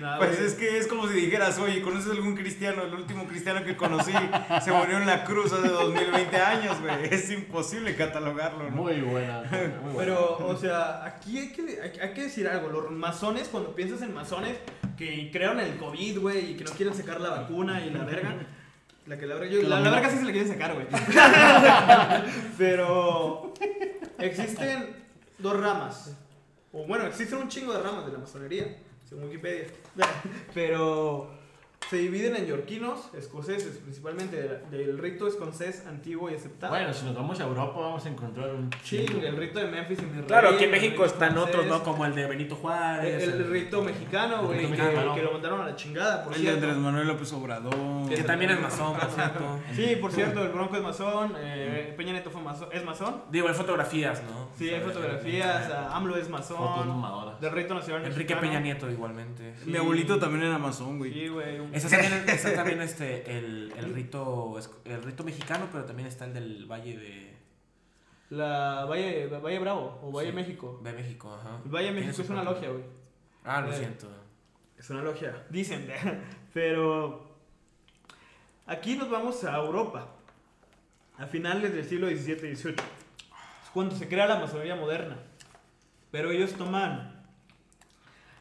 Nada, Pues güey. es que es como si dijeras, oye, ¿conoces algún cristiano? El último cristiano que conocí se murió en la cruz hace 2020 años, güey. Es imposible catalogarlo, ¿no? Muy buena. Muy buena. Pero, o sea, aquí hay que, hay, hay que decir algo. Los masones, cuando piensas en masones que crearon el COVID, güey, y que no quieren sacar la vacuna y la verga. La que la verga, yo, la, verga sí se la quieren sacar, güey. Pero existen dos ramas. O bueno, existen un chingo de ramas de la masonería, según Wikipedia. Pero se dividen en yorquinos, escoceses, principalmente del, del rito escocés antiguo y aceptado. Bueno, si nos vamos a Europa vamos a encontrar un Sí, chingo. el rito de Memphis y mi rey, Claro, aquí en el México rito están otros, ¿no? Como el de Benito El, Juárez. el rito mexicano, El güey, rito que, mexicano. que lo mandaron a la chingada, por El de cierto. Andrés Manuel López Obrador. Que también es masón, por cierto. Sí, por cierto, el Bronco es masón, eh, Peña Neto fue masón, es masón. Digo, hay fotografías, ¿no? Sí, hay fotografías, ah, AMLO es Fotos masón. mamadoras. Del rito nacional Enrique mexicano. Peña Nieto igualmente. Mi abuelito también era masón, güey. Sí, güey. un- Ese también, ese también este, el, el, rito, el rito mexicano, pero también está el del Valle de, La Valle, Valle Bravo o Valle Sí. México. de México. Ajá. El Valle México es una logia, güey. Ah, lo Eh, siento. Es una logia, dicen. Pero aquí nos vamos a Europa. a finales del siglo XVII y XVIII. Es cuando se crea la masonería moderna. Pero ellos toman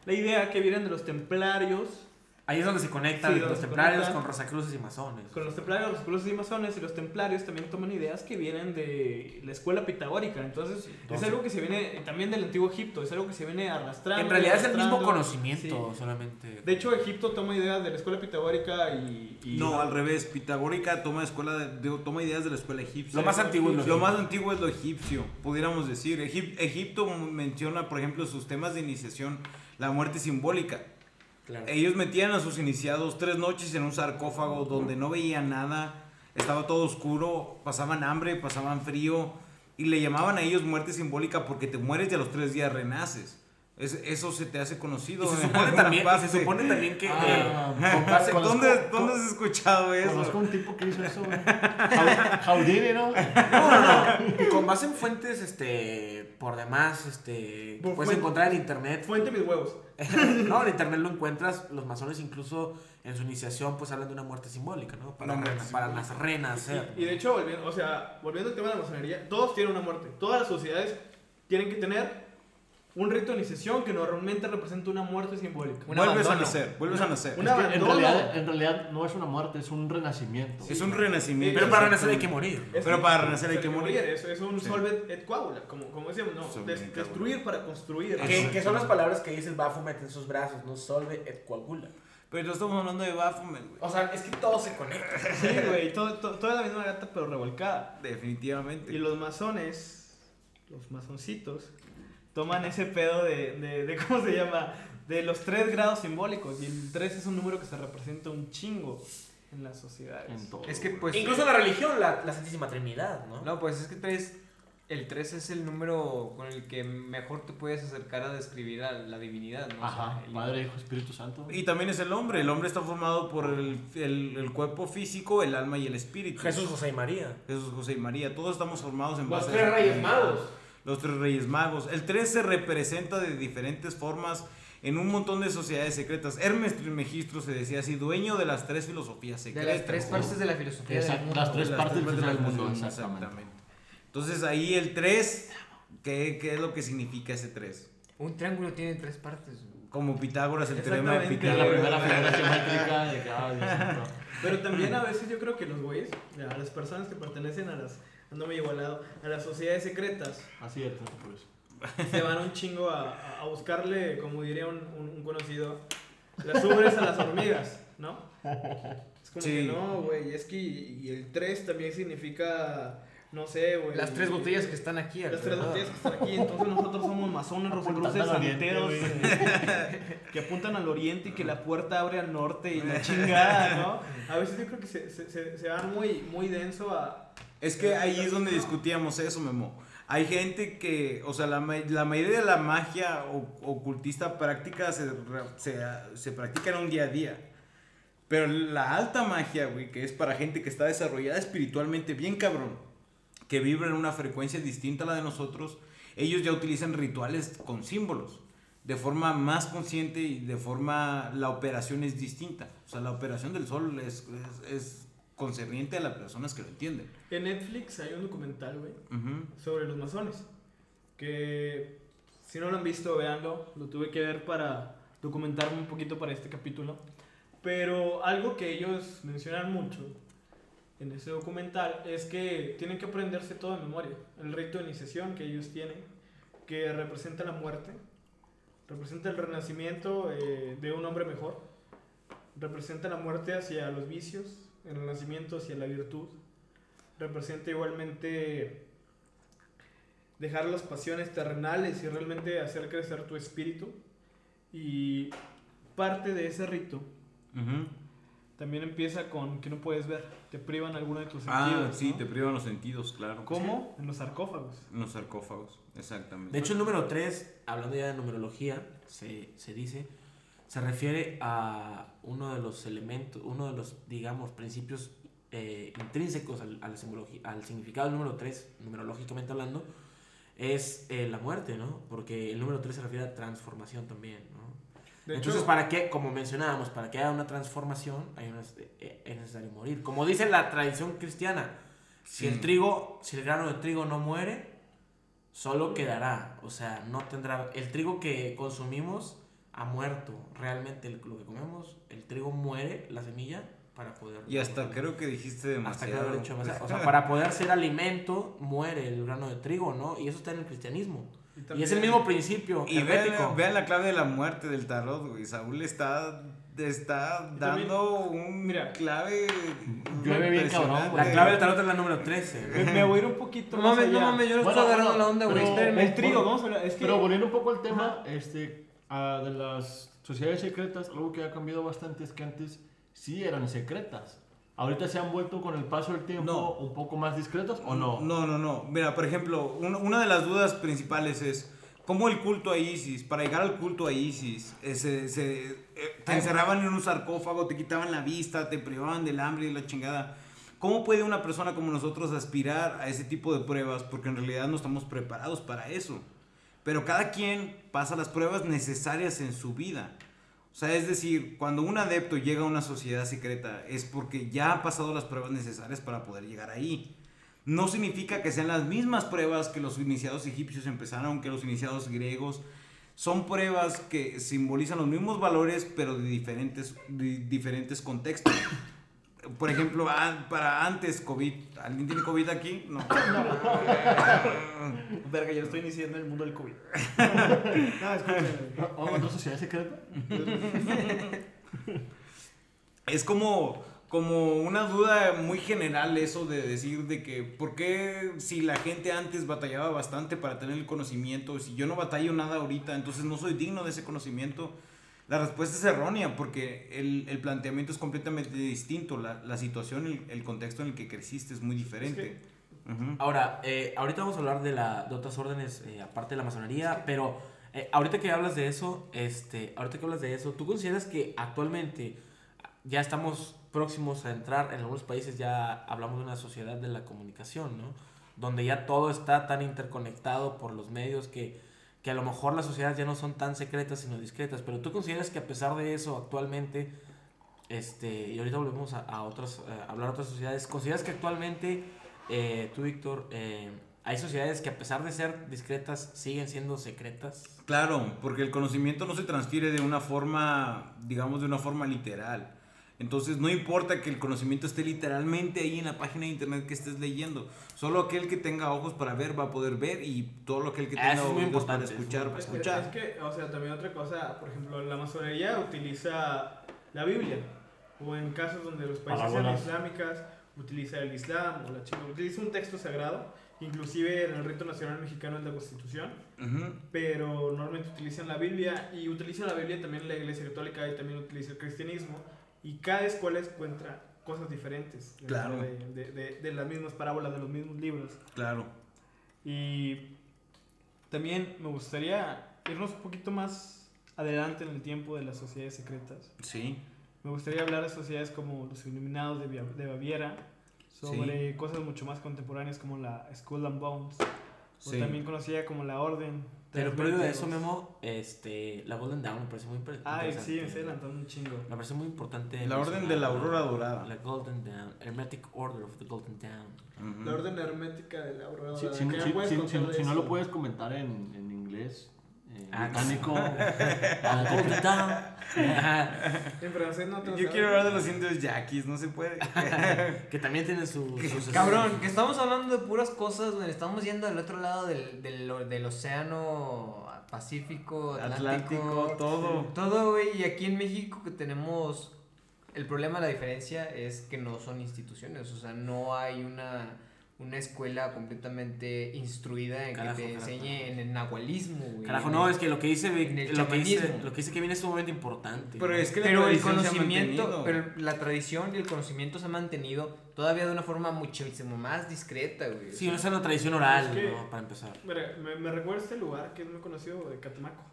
la idea que vienen de los templarios, Ahí es donde se conectan Sí, donde los se templarios conectan. con Rosacruces y masones. con los templarios, los cruces y masones, y los templarios también toman ideas que vienen de la escuela pitagórica. Entonces, es entonces- algo que se viene también del antiguo Egipto, es algo que se viene arrastrando. En realidad es el mismo conocimiento, Sí. solamente. De hecho, Egipto toma ideas de la escuela pitagórica y... y- No, al revés. Pitagórica toma, escuela de- de- toma ideas de la escuela egipcia. Lo más antiguo es lo Lo egipcio. más antiguo es lo egipcio, pudiéramos decir. Egip- Egipto menciona, por ejemplo, sus temas de iniciación, la muerte simbólica. Ellos metían a sus iniciados tres noches en un sarcófago donde no veían nada, estaba todo oscuro, pasaban hambre, pasaban frío y le llamaban a ellos muerte simbólica porque te mueres y a los tres días renaces. Es- eso se te hace conocido. Y se en supone también, y se supone también que. Ah, eh, con- base- conozco- ¿Dónde, con- ¿Dónde has escuchado eso? Conozco un tipo que hizo eso, Jaudini, ¿no? No, no, no. Con base en fuentes, este, por demás, este, puedes fuente- encontrar en internet. Fuente mis huevos. no, en internet lo encuentras. Los masones incluso en su iniciación, pues hablan de una muerte simbólica, ¿no? Para, para simbólica. las renacer. Y, y de hecho, volviendo, o sea, volviendo al tema de la masonería, todos tienen una muerte. Todas las sociedades tienen que tener un rito de iniciación que normalmente representa una muerte simbólica. Un vuelves a abandono. nacer, vuelves a nacer. Un Es que en, realidad, en realidad no es una muerte, es un renacimiento. es un renacimiento. Pero para renacer hay que morir. Es Pero para renacer hay que morir. Es, es un Sí. solvet et coagula, como, como decíamos, no, des- destruir para construir. Que, que son las palabras que dice el Baphomet en sus brazos, no solve et coagula. Pero no estamos hablando de Baphomet, güey. O sea, es que todo se conecta. Sí, güey, todo, todo, toda la misma gata pero revolcada. Definitivamente. Y los masones, los masoncitos, toman ese pedo de, de, de, ¿cómo se llama? De los tres grados simbólicos. Y el 3 es un número que se representa un chingo en las sociedades. En todo. Es que pues... Incluso en la religión, la, la Santísima Trinidad, ¿no? No, pues es que tres, el 3 es el número con el que mejor te puedes acercar a describir a la divinidad, ¿no? O sea, Ajá, el- Padre, Hijo, Espíritu Santo. Y también es el hombre. El hombre está formado por el, el- el cuerpo físico, el alma y el espíritu. Jesús, José y María. Jesús, José y María. Todos estamos formados en Los base a tres reyes magos. Los tres reyes magos. El 3 se representa de diferentes formas en un montón de sociedades secretas. Hermes Trismegisto se decía así, dueño de las tres filosofías de secretas. las tres partes de la filosofía del mundo. las tres De partes tres del mundo, del exactamente. Entonces ahí el 3, ¿qué, ¿qué es lo que significa ese 3? Un triángulo tiene tres partes. Como Pitágoras, el teorema de Exactamente. La Pitágoras. primera figura geométrica de que, ah, santo. Pero también a veces yo creo que los güeyes, a las personas que pertenecen a las, no me llevo al lado, a las sociedades secretas, Así es, por eso. se van un chingo a, a- buscarle, como diría un, un- un conocido, las ubres a las hormigas, ¿no? Es como Sí. que no, güey, es que y el 3 también significa, no sé, güey. Las tres botellas que están aquí. Las tres botellas que están aquí, entonces nosotros somos masones, rosacruces, santeros, eh, que apuntan al oriente y que la puerta abre al norte y la chingada, ¿no? A veces yo creo que se, se, se, se van muy, muy denso a... Es que ahí es donde discutíamos eso, Memo. Hay gente que, o sea, la, la mayoría de la magia ocultista práctica se, se, se practica en un día a día. Pero la alta magia, güey, que es para gente que está desarrollada espiritualmente bien cabrón, que vibra en una frecuencia distinta a la de nosotros, ellos ya utilizan rituales con símbolos. De forma más consciente y de forma, la operación es distinta. O sea, la operación del sol es, es, es concerniente a las personas que lo entienden. En Netflix hay un documental, güey, Ujú. sobre los masones, que si no lo han visto, véanlo, lo tuve que ver para documentarme un poquito para este capítulo, pero algo que ellos mencionan mucho en ese documental es que tienen que aprenderse todo de memoria, el rito de iniciación que ellos tienen, que representa la muerte, representa el renacimiento eh, de un hombre mejor, representa la muerte hacia los vicios, el renacimiento hacia la virtud, representa igualmente dejar las pasiones terrenales y realmente hacer crecer tu espíritu. Y parte de ese rito también empieza con que no puedes ver, te privan alguno de tus Ah, sentidos. sí, ¿no? te privan los sentidos, claro. ¿Cómo? En los sarcófagos. En los sarcófagos, exactamente. De hecho, el número 3, hablando ya de numerología, se, se dice, se refiere a uno de los elementos, uno de los, digamos, principios eh, intrínsecos al, al, al significado del número 3, numerológicamente hablando, es eh, la muerte, ¿no? Porque el número 3 se refiere a transformación también, ¿no? De Entonces, hecho, para que, como mencionábamos, para que haya una transformación, hay una- eh, es necesario morir. Como dice la tradición cristiana, Si Sí. el trigo, si el grano de trigo no muere, solo quedará. O sea, no tendrá. El trigo que consumimos ha muerto. Realmente el- lo que comemos, el trigo muere, la semilla, para poder. Y hasta creo que dijiste Hasta que demasiado. hecho demasiado. O sea, para poder ser alimento, muere el grano de trigo, ¿no? Y eso está en el cristianismo. Y, es el mismo principio. Y vean, vean la clave de la muerte del tarot, güey. Saúl está, está Y también- dando un mira, clave. llueve bien cabrón, impresionante. La clave del tarot es la número 13. Me, me voy a ir un poquito No más mames, no allá. mames, yo no Bueno, estoy agarrando bueno, la onda, güey. El trigo, vamos a hablar. Es que Pero volviendo un poco al tema este, ah, de las sociedades secretas, algo que ha cambiado bastante es que antes sí eran secretas. Ahorita se han vuelto con el paso del tiempo No. un poco más discretas o no. No, no, no. Mira, por ejemplo, un- una de las dudas principales es cómo el culto a Isis, para llegar al culto a Isis, eh, se, se, eh, te encerraban en un sarcófago, te quitaban la vista, te privaban del hambre y la chingada. ¿Cómo puede una persona como nosotros aspirar a ese tipo de pruebas? Porque en realidad no estamos preparados para eso. Pero cada quien pasa las pruebas necesarias en su vida. O sea, es decir, cuando un adepto llega a una sociedad secreta es porque ya ha pasado las pruebas necesarias para poder llegar ahí. No significa que sean las mismas pruebas que los iniciados egipcios empezaron, que los iniciados griegos. Son pruebas que simbolizan los mismos valores, pero de diferentes, de diferentes contextos. Por ejemplo, ah, para antes COVID, ¿alguien tiene COVID aquí? No. Verga, yo estoy iniciando el mundo del COVID. no, escúchame. ¿O otra sociedad secreta? Es como, como una duda muy general eso de decir de que, ¿por qué si la gente antes batallaba bastante para tener el conocimiento, si yo no batallo nada ahorita, entonces no soy digno de ese conocimiento? La respuesta es errónea porque el, el planteamiento es completamente distinto, la, la situación, el, el contexto en el que creciste es muy diferente. Ahora, eh, ahorita vamos a hablar de, la, de otras órdenes, eh, aparte de la masonería, pero eh, ahorita que hablas de eso, este, ahorita que hablas de eso, ¿tú consideras que actualmente ya estamos próximos a entrar, en algunos países ya hablamos de una sociedad de la comunicación, ¿no? Donde ya todo está tan interconectado por los medios que, que a lo mejor las sociedades ya no son tan secretas sino discretas, pero tú consideras que a pesar de eso actualmente, este, y ahorita volvemos a, otras, eh, a hablar de otras sociedades, ¿consideras que actualmente eh, tú, Víctor, eh, hay sociedades que a pesar de ser discretas siguen siendo secretas? Claro, porque el conocimiento no se transfiere de una forma, digamos, de una forma literal. Entonces no importa que el conocimiento esté literalmente ahí en la página de internet que estés leyendo. Solo aquel que tenga ojos para ver va a poder ver y todo aquel que Ah, tenga oídos para escuchar va a Es, escuchar. es que, o sea, también otra cosa, por ejemplo, la masonería utiliza la Biblia, o en casos donde los países sean islámicas, utiliza el Islam o la chingada, utiliza un texto sagrado, inclusive en el rito nacional mexicano es la Constitución, Ujú. pero normalmente utilizan la Biblia y utilizan la Biblia también la Iglesia Católica y también utiliza el cristianismo y cada escuela encuentra cosas diferentes Claro. de, de- de- de las mismas parábolas, de los mismos libros. Claro. Y también me gustaría irnos un poquito más adelante en el tiempo de las sociedades secretas. Sí. Me gustaría hablar de sociedades como los Iluminados de, Baviera, sobre cosas mucho más contemporáneas como la Skull and Bones, o Sí. también conocida como la Orden. Pero previo a eso. Memo, este, la Golden Dawn me parece muy Ay, interesante. sí, me estoy adelantando un chingo. Me parece muy importante. La Orden de la Aurora Dorada. La Golden Dawn. Hermetic Order of the Golden Dawn. La Orden hermética de la aurora. Dorada. si- ¿Qué me si- puedes si- contar si- de si no lo puedes comentar en, en inglés, Ah, Golden Dawn. En francés no te Yo quiero hablar de los indios yaquis, no se puede. que también tienen su. sus- Cabrón, que estamos hablando de puras cosas donde estamos yendo al otro lado del, del, del océano Pacífico, Atlántico. Atlántico, todo. Todo, güey. Y aquí en México que tenemos. El problema, la diferencia es que no son instituciones. O sea, no hay una, una escuela completamente instruida en Carajo, que te carajo. enseñe en el nahualismo, güey. Carajo, no, es que lo que dice, lo que dice, lo que dice Kevin es sumamente importante. Pero es que la Pero el tradición se ha conocimiento, pero la tradición y el conocimiento se ha mantenido todavía de una forma muchísimo más discreta, güey. Sí, no es una tradición oral, Es que- ¿no? Para empezar. Mira, me, me recuerda este lugar que es muy conocido de Catemaco.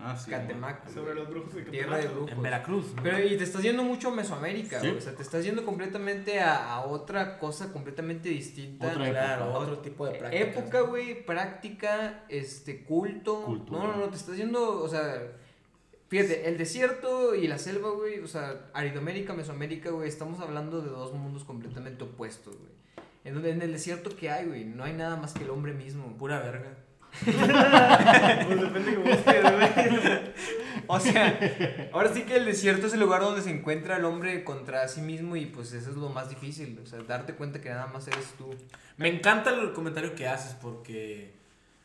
Ah, sí. Catemaco, Sobre los brujos de Tierra de brujos. En Veracruz. ¿no? Pero y te estás yendo mucho a Mesoamérica, Sí. güey. O sea, te estás yendo completamente a, a otra cosa completamente distinta. Otra claro, época. otro tipo de prácticas. Época, güey, práctica, este, culto. Cultura. No, no, no, te estás yendo, o sea, fíjate, el desierto y la selva, güey, o sea, Aridoamérica, Mesoamérica, güey, estamos hablando de dos mundos completamente opuestos, güey. En, donde, en el desierto que hay, güey, no hay nada más que el hombre mismo. Pura verga. Pues depende cómo busques, güey. O sea, ahora sí que el desierto es el lugar donde se encuentra el hombre contra sí mismo y pues eso es lo más difícil, o sea, darte cuenta que nada más eres tú. Me encanta el comentario que haces porque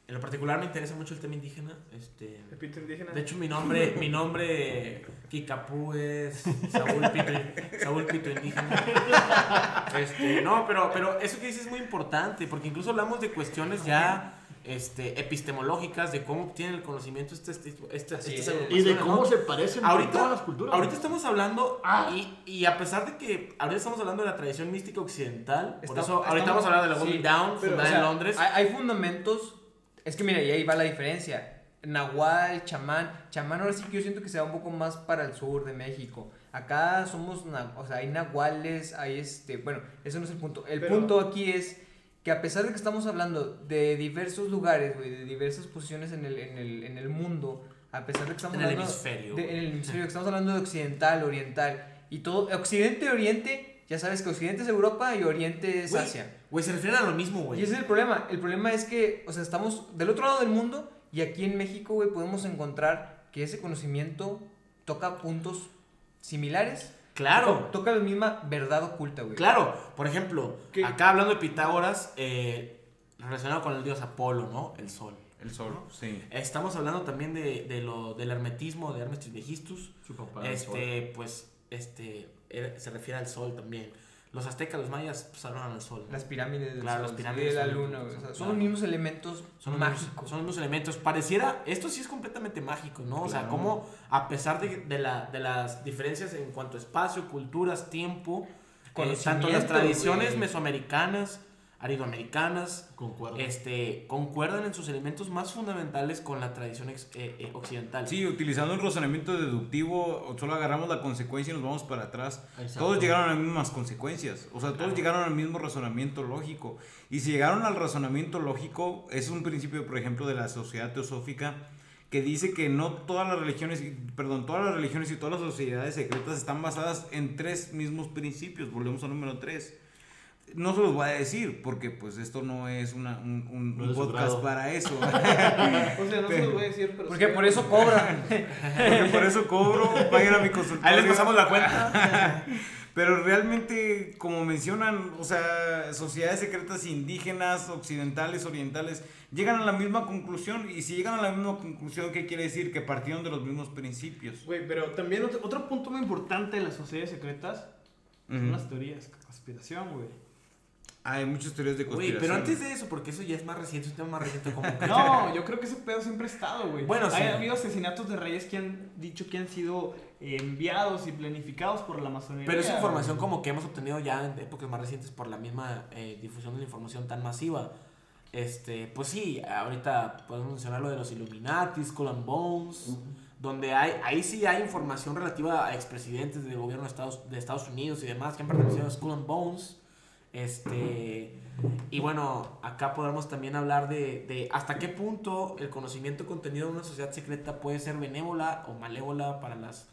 en lo particular me interesa mucho el tema indígena. Este, El pito indígena. de hecho, mi nombre, mi nombre Kikapú es Saúl Pito, Saúl Pito Indígena. Este, no, pero, pero eso que dices es muy importante porque incluso hablamos de cuestiones ya este, epistemológicas de cómo obtienen el conocimiento este, este, este- Así estas es. Y de cómo ¿no? se parecen Ahorita- todas las culturas. Ahorita estamos hablando, Ah. y, y a pesar de que ahorita estamos hablando de la tradición mística occidental, por eso ahorita estamos- vamos a hablar de la sí, Golden Pero, fundada o sea, en Londres. Hay, hay fundamentos, es que mira, y ahí va la diferencia. Nahual, chamán, chamán ahora sí que yo siento que se va un poco más para el sur de México. Acá somos, o sea, hay nahuales, hay este, bueno, eso no es el punto. El Pero- punto aquí es que a pesar de que estamos hablando de diversos lugares, güey, de diversas posiciones en el, en el, en el mundo, a pesar de que estamos En el hemisferio. de- en el hemisferio, que estamos hablando de occidental, oriental y todo, occidente oriente, ya sabes que occidente es Europa y oriente es Güey, Asia. Güey, se refieren a lo mismo, güey. Y ese es el problema. El problema es que, o sea, estamos del otro lado del mundo y aquí en México, güey, podemos encontrar que ese conocimiento toca puntos similares. Claro. To- Toca la misma verdad oculta, güey. Claro, por ejemplo, ¿Qué? acá hablando de Pitágoras, eh, relacionado con el dios Apolo, ¿no? El sol. El sol, sí. Estamos hablando también de, de lo, del hermetismo de Hermes Trismegistus. Su papá. Este, pues, este, se refiere al sol también. Los aztecas, los mayas, pues hablan al sol. Las pirámides del Claro, sol, las pirámides de la luna, güey. O sea, son claro. los mismos elementos Son los, mágicos. son los mismos elementos. Pareciera, esto sí es completamente mágico, ¿no? O sea, como a pesar de, de, la, de las diferencias en cuanto a espacio, culturas, tiempo, eh, tanto las tradiciones mesoamericanas, aridoamericanas, Concuerdo. este, concuerdan en sus elementos más fundamentales con la tradición ex- eh, eh, occidental. Sí, utilizando un razonamiento deductivo, solo agarramos la consecuencia y nos vamos para atrás. Exacto. Todos llegaron a las mismas consecuencias, o sea, todos Claro. llegaron al mismo razonamiento lógico. Y si llegaron al razonamiento lógico, es un principio, por ejemplo, de la sociedad teosófica que dice que no todas las religiones, y- perdón, todas las religiones y todas las sociedades secretas están basadas en tres mismos principios. Volvemos al número tres. No se los voy a decir porque pues esto no es una, un, un- No un es su podcast para eso. O sea, no se los voy a decir, pero. Porque sí- por eso cobran. Porque por eso cobro, vayan a mi consultorio. Ahí les pasamos la cuenta. Pero realmente, como mencionan, o sea, sociedades secretas indígenas, occidentales, orientales, llegan a la misma conclusión. Y si llegan a la misma conclusión, ¿qué quiere decir? Que partieron de los mismos principios. Güey, pero también otro, otro punto muy importante de las sociedades secretas son las teorías de conspiración, güey. Hay muchas teorías de Güey, conspiración. pero antes de eso, porque eso ya es más reciente, es un tema más reciente como que... No, yo creo que ese pedo siempre ha estado, güey. Bueno, sí. Ha habido asesinatos de reyes que han dicho que han sido eh, enviados y planificados por la masonería. Pero es información como que hemos obtenido ya en épocas más recientes por la misma eh, difusión de la información tan masiva. Este, pues sí, ahorita podemos mencionar lo de los Illuminati, Skull and Bones, donde hay, ahí sí hay información relativa a expresidentes del gobierno de Estados, de Estados Unidos y demás que han pertenecido a Skull and Bones. Este, y bueno, acá podemos también hablar de, de hasta qué punto el conocimiento contenido en una sociedad secreta puede ser benévola o malévola para las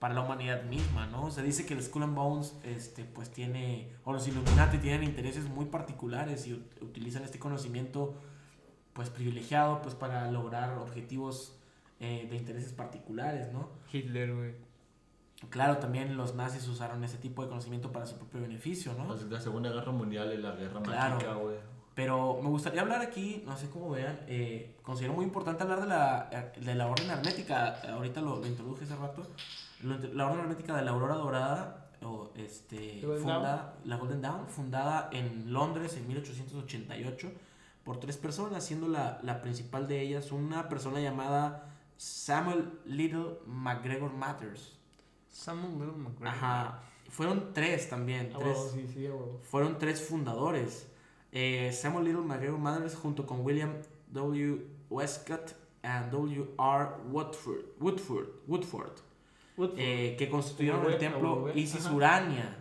para la humanidad misma, ¿no? Se dice que el Skull and Bones, este, pues tiene, o los Illuminati tienen intereses muy particulares y ut- utilizan este conocimiento, pues privilegiado, pues para lograr objetivos eh, de intereses particulares, ¿no? Hitler, güey. Claro, también los nazis usaron ese tipo de conocimiento para su propio beneficio, ¿no? Pues, La Segunda Guerra Mundial y la Guerra Claro. Mágica, güey. Pero me gustaría hablar aquí, no sé cómo vean, eh, considero muy importante hablar de la, eh, de la orden hermética, ahorita lo, lo introduje hace rato, la orden hermética de la Aurora Dorada, o este, The Golden funda- la Golden Dawn, fundada en Londres en 1888 por tres personas, siendo la, la principal de ellas una persona llamada Samuel Little McGregor Matters. Samuel Little McGregor. Ajá, fueron tres también, Ah, tres, sí, sí, fueron tres fundadores. Eh, Samuel Little McGregor Mathers junto con William W. Westcott and W. R. Woodford, Woodford, Woodford Woodford. eh, que constituyeron el templo Isis ajá. Urania.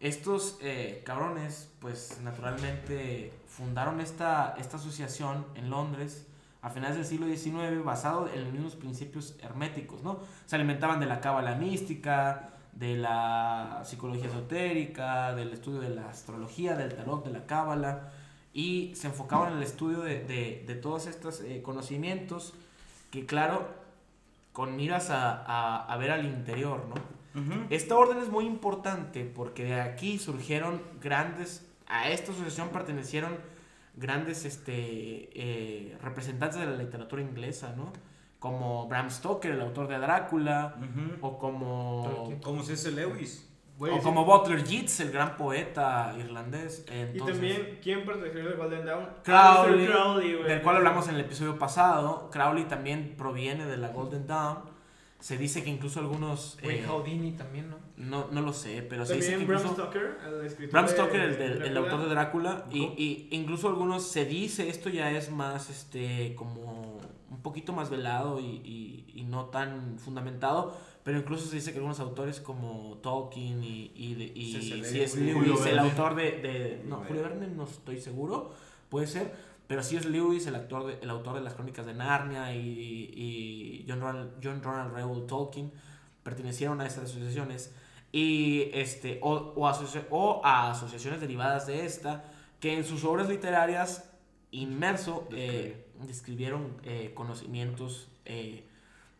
Estos eh, cabrones, pues naturalmente fundaron esta, esta asociación en Londres a finales del siglo XIX basado en los mismos principios herméticos, ¿no? Se alimentaban de la cábala mística, de la psicología esotérica, del estudio de la astrología, del tarot, de la cábala, y se enfocaban en el estudio de, de- de todos estos eh, conocimientos que, claro, con miras a, a- a ver al interior, ¿no? Esta orden es muy importante porque de aquí surgieron grandes, a esta asociación pertenecieron grandes este, eh, representantes de la literatura inglesa, ¿no? Como Bram Stoker, el autor de Drácula, Ujú. o como, Como C.S. Lewis. Güey, o sí. como Butler Yeats, el gran poeta irlandés. Y Entonces, también, ¿quién perteneció de Golden Dawn? Crowley, Crowley, del cual hablamos en el episodio pasado. Crowley también proviene de la Golden Dawn. Se dice que incluso algunos... Güey, eh, Houdini también, ¿no? no, no lo sé, pero se dice que También Bram incluso... Stoker, el escritor Bram de- Stoker, el, del- el autor de Drácula, y, y incluso algunos se dice, esto ya es más, este, como un poquito más velado y, y- y no tan fundamentado, pero incluso se dice que algunos autores como Tolkien y, y, C.S. Lewis, Lewis, Julio el Verne. autor de, de- no, Julio Verne no estoy seguro, puede ser, pero C.S. Lewis, el, actor de, el autor de las crónicas de Narnia y, y John, Ronald, John Ronald Reuel Tolkien, pertenecieron a estas asociaciones y este o, o, asocia- o a asociaciones derivadas de esta que en sus obras literarias inmerso eh, describieron eh, conocimientos eh,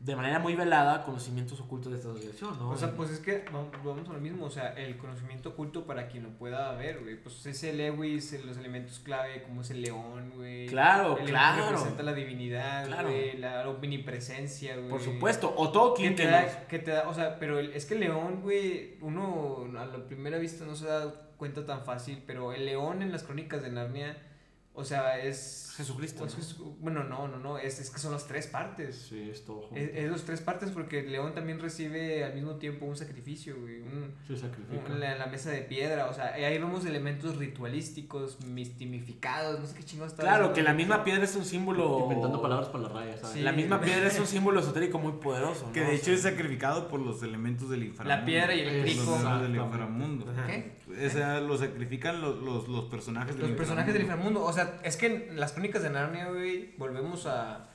de manera muy velada conocimientos ocultos de esta asociación ¿no? O sea, pues es que vamos, vamos a lo mismo, o sea, el conocimiento oculto para quien lo pueda ver, güey. Pues ese Lewis, los elementos clave, como es el león, güey. claro El claro representa la divinidad, Claro. güey, la omnipresencia, güey. por supuesto o Que Tolkien te, que da, nos- que te da, o sea, pero el- es que el león, güey, uno a la primera vista no se da cuenta tan fácil, pero el león en las crónicas de Narnia, o sea, es... Jesucristo, es- ¿no? es- bueno, no, no, no, es, es que son las tres partes. Sí, es todo junto. Es, es los tres partes porque el león también recibe al mismo tiempo un sacrificio, güey, un, Se sacrifica. un- la, la mesa de piedra, o sea, ahí vemos elementos ritualísticos, mistimificados, no sé qué chingados está claro que la misma piedra es un símbolo Inventando palabras para la raya, ¿sabes? Sí. la misma piedra es un símbolo esotérico muy poderoso Que de O hecho sea, es sacrificado por los elementos del inframundo. La piedra y el Los crico. elementos del inframundo. ¿Qué? O sea, lo sacrifican los, los, los personajes del Los personajes del inframundo. inframundo. O sea, es que en las crónicas de Narnia, güey, volvemos a,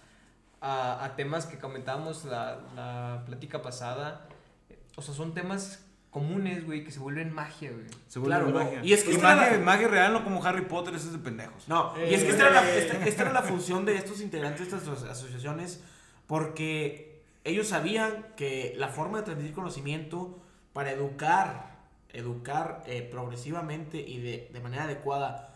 a, a temas que comentábamos la, la plática pasada. O sea, son temas comunes, güey, que se vuelven magia, güey. Se vuelve Claro, no. magia. Y es que Y esta era magia, la- magia real, no como Harry Potter, eso es de pendejos. No, y es que esta era, la, esta- esta era la función de estos integrantes de estas aso- asociaciones porque ellos sabían que la forma de transmitir conocimiento para educar, educar eh, progresivamente y de, de manera adecuada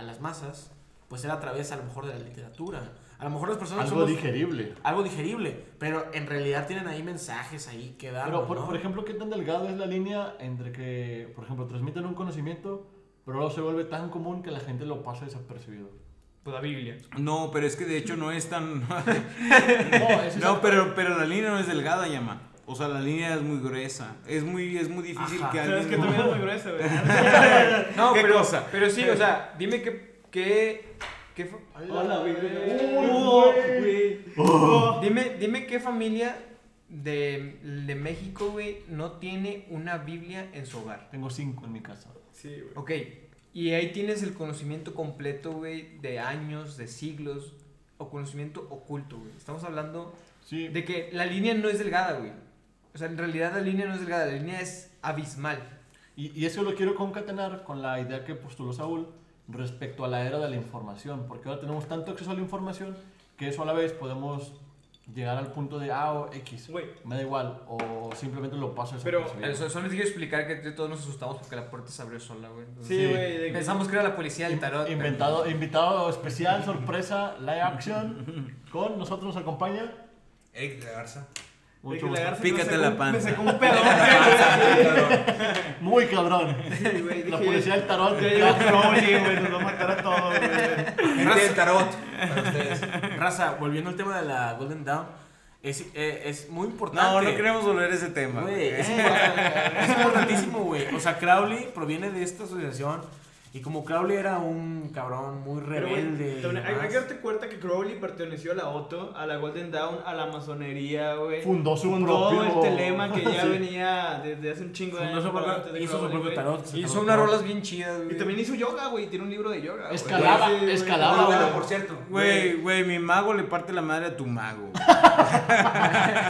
a las masas, pues era a través a lo mejor de la literatura. A lo mejor las personas Algo somos- digerible. algo digerible, pero en realidad tienen ahí mensajes ahí que dar. Pero, por, ¿no? por ejemplo, ¿qué tan delgado es la línea entre que, por ejemplo, transmiten un conocimiento, pero luego se vuelve tan común que la gente lo pasa desapercibido? Pues la Biblia. No, pero es que de hecho no es tan. No, es no, pero, pero la línea no es delgada, llama. O sea, la línea es muy gruesa. Es muy, es muy difícil Ajá. que Pero es alguien. que también es muy gruesa, güey. No, ¿Qué pero, cosa? pero sí, o sea, dime qué. qué, qué fa- Hola, güey. Oh. Oh. dime, dime qué familia de, de México, güey, no tiene una Biblia en su hogar. Tengo cinco en mi casa. Sí, güey. Ok, y ahí tienes el conocimiento completo, güey, de años, de siglos, o conocimiento oculto, güey. Estamos hablando Sí, de que la línea no es delgada, güey. O sea, en realidad la línea no es delgada, la línea es abismal. y, y eso lo quiero concatenar con la idea que postuló Saúl respecto a la era de la información, porque ahora tenemos tanto acceso a la información que eso a la vez podemos llegar al punto de, ah, o X, me da igual, o simplemente lo paso Pero. Eso, solo les quiero explicar que todos nos asustamos porque la puerta se abrió sola, güey. Sí, güey. Pensamos que era la policía del tarot. pero- Inventado, invitado especial, sorpresa, live action. Con nosotros nos acompaña. Eric de Garza. Mucho la gusto. garza Pícate la panza. Me sacó un pedo. Muy cabrón. Sí, güey, La policía del tarot. Ya llegó Crowley, güey, nos va a matar a todos, güey. Gente del tarot. Para ustedes. Raza, volviendo al tema de la Golden Dawn, es, eh, es muy importante. No, no queremos volver a ese tema. Güey, es, es importantísimo, güey. O sea, Crowley proviene de esta asociación y como Crowley era un cabrón muy Pero, rebelde. y también hay, que darte cuenta que Crowley perteneció a la Otto, a la Golden Dawn, a la masonería, güey. Fundó su Fundó propio- el telema que ya Sí. venía desde hace un chingo de fundó años. su propio- hizo su Crowley, propio güey. tarot. Hizo tarotó. unas rolas bien chidas, güey. Y también hizo yoga, güey. Tiene un libro de yoga. Escalaba, Sí, güey. escalaba, bueno, güey. por cierto. Güey, güey, mi mago le parte la madre a tu mago.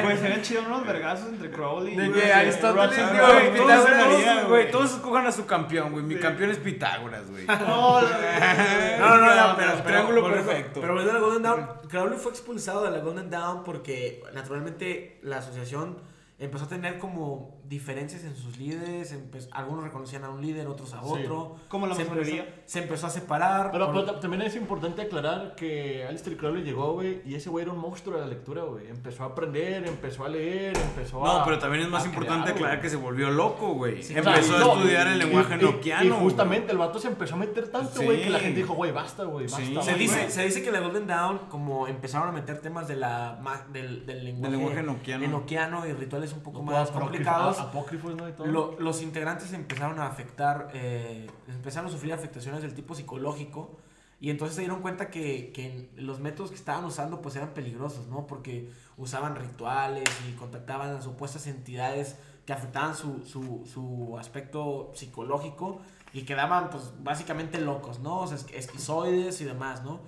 Pues serían chidos unos vergazos entre Crowley De y que güey, Aristóteles, güey. Güey, Pitágoras. güey, todos escojan a su campeón, güey. Mi campeón es Pitágoras, güey. No, No, no, no, pero, El triángulo perfecto. Pero volviendo a la Golden Dawn, Crowley fue expulsado de la Golden Dawn porque naturalmente la asociación empezó a tener como diferencias en sus líderes. algunos reconocían a un líder, otros a Sí. otro. Como la se, empezó, se empezó a separar. Pero, por- pero también es importante aclarar que Alistair Crowley llegó, güey, y ese güey era un monstruo de la lectura, güey. Empezó a aprender, empezó a leer, empezó a. No, pero también es más importante crear, aclarar que se volvió loco, güey. Sí, Empezó a no, estudiar el y- lenguaje y- noquiano. Y, justamente el vato se empezó a meter tanto, güey, Sí. que la gente dijo, güey, basta, güey, basta. Sí. Se güey". dice, se dice que la Golden Dawn, como empezaron a meter temas de la, del, del lenguaje, lenguaje enoquiano. enoquiano y rituales un poco No, más complicados, Apócrifos, ¿no? Y todo. lo- los integrantes empezaron a afectar, eh, empezaron a sufrir afectaciones del tipo psicológico y entonces se dieron cuenta que, que los métodos que estaban usando pues eran peligrosos, ¿no? Porque usaban rituales y contactaban a supuestas entidades que afectaban su, su, su aspecto psicológico y quedaban pues básicamente locos, ¿no? O sea, es- esquizoides y demás, ¿no?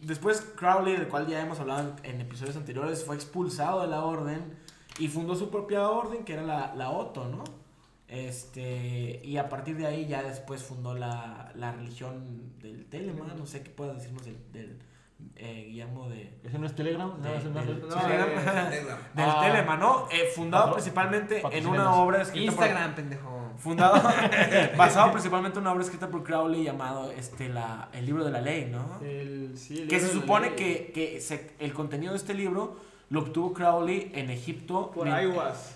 Después Crowley, del cual ya hemos hablado en, en episodios anteriores, fue expulsado de la orden y fundó su propia orden, que era la, la Otto, ¿no? Este, y a partir de ahí ya después fundó la, la religión del Telema, no sé qué puedas decirnos del, del eh, Guillermo de... ¿Ese no es Telegram? ¿No, de- ese no es del- el- No, Telegram. eh, del Ah. Telema, ¿no? Eh, fundado principalmente en una obra escrita por- Instagram, pendejo. fundado, basado principalmente en una obra escrita por Crowley llamado este, la, El libro de la ley, ¿no? el- sí, el Que se libro de la supone que, que se- el contenido de este libro lo obtuvo Crowley en Egipto. Por en-.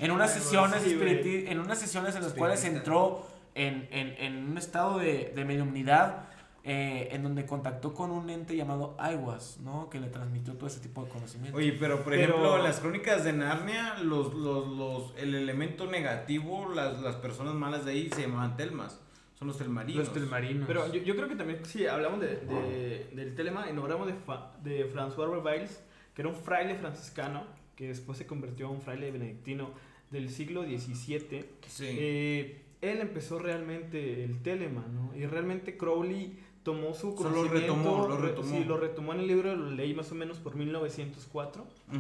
En unas sesiones, sí, en unas sesiones en las cuales entró en, en, en un estado de, de mediumnidad eh, en donde contactó con un ente llamado Aiwas, ¿no? Que le transmitió todo ese tipo de conocimiento. Oye, pero por Pero- ejemplo, en las crónicas de Narnia, los, los, los, el elemento negativo, las, las personas malas de ahí se llamaban telmas. Son los telmarinos. Los telmarinos. Pero yo, yo creo que también, si hablamos de, de- del telema y no hablamos de, Fa- de François Reviles, que era un fraile franciscano, que después se convirtió en un fraile benedictino del siglo XVII. Sí. Eh, él empezó realmente el telema, ¿no? Y realmente Crowley tomó su conocimiento. retomó, lo re- retomó. Sí, lo retomó en el libro, lo leí más o menos por 1904. Ujú,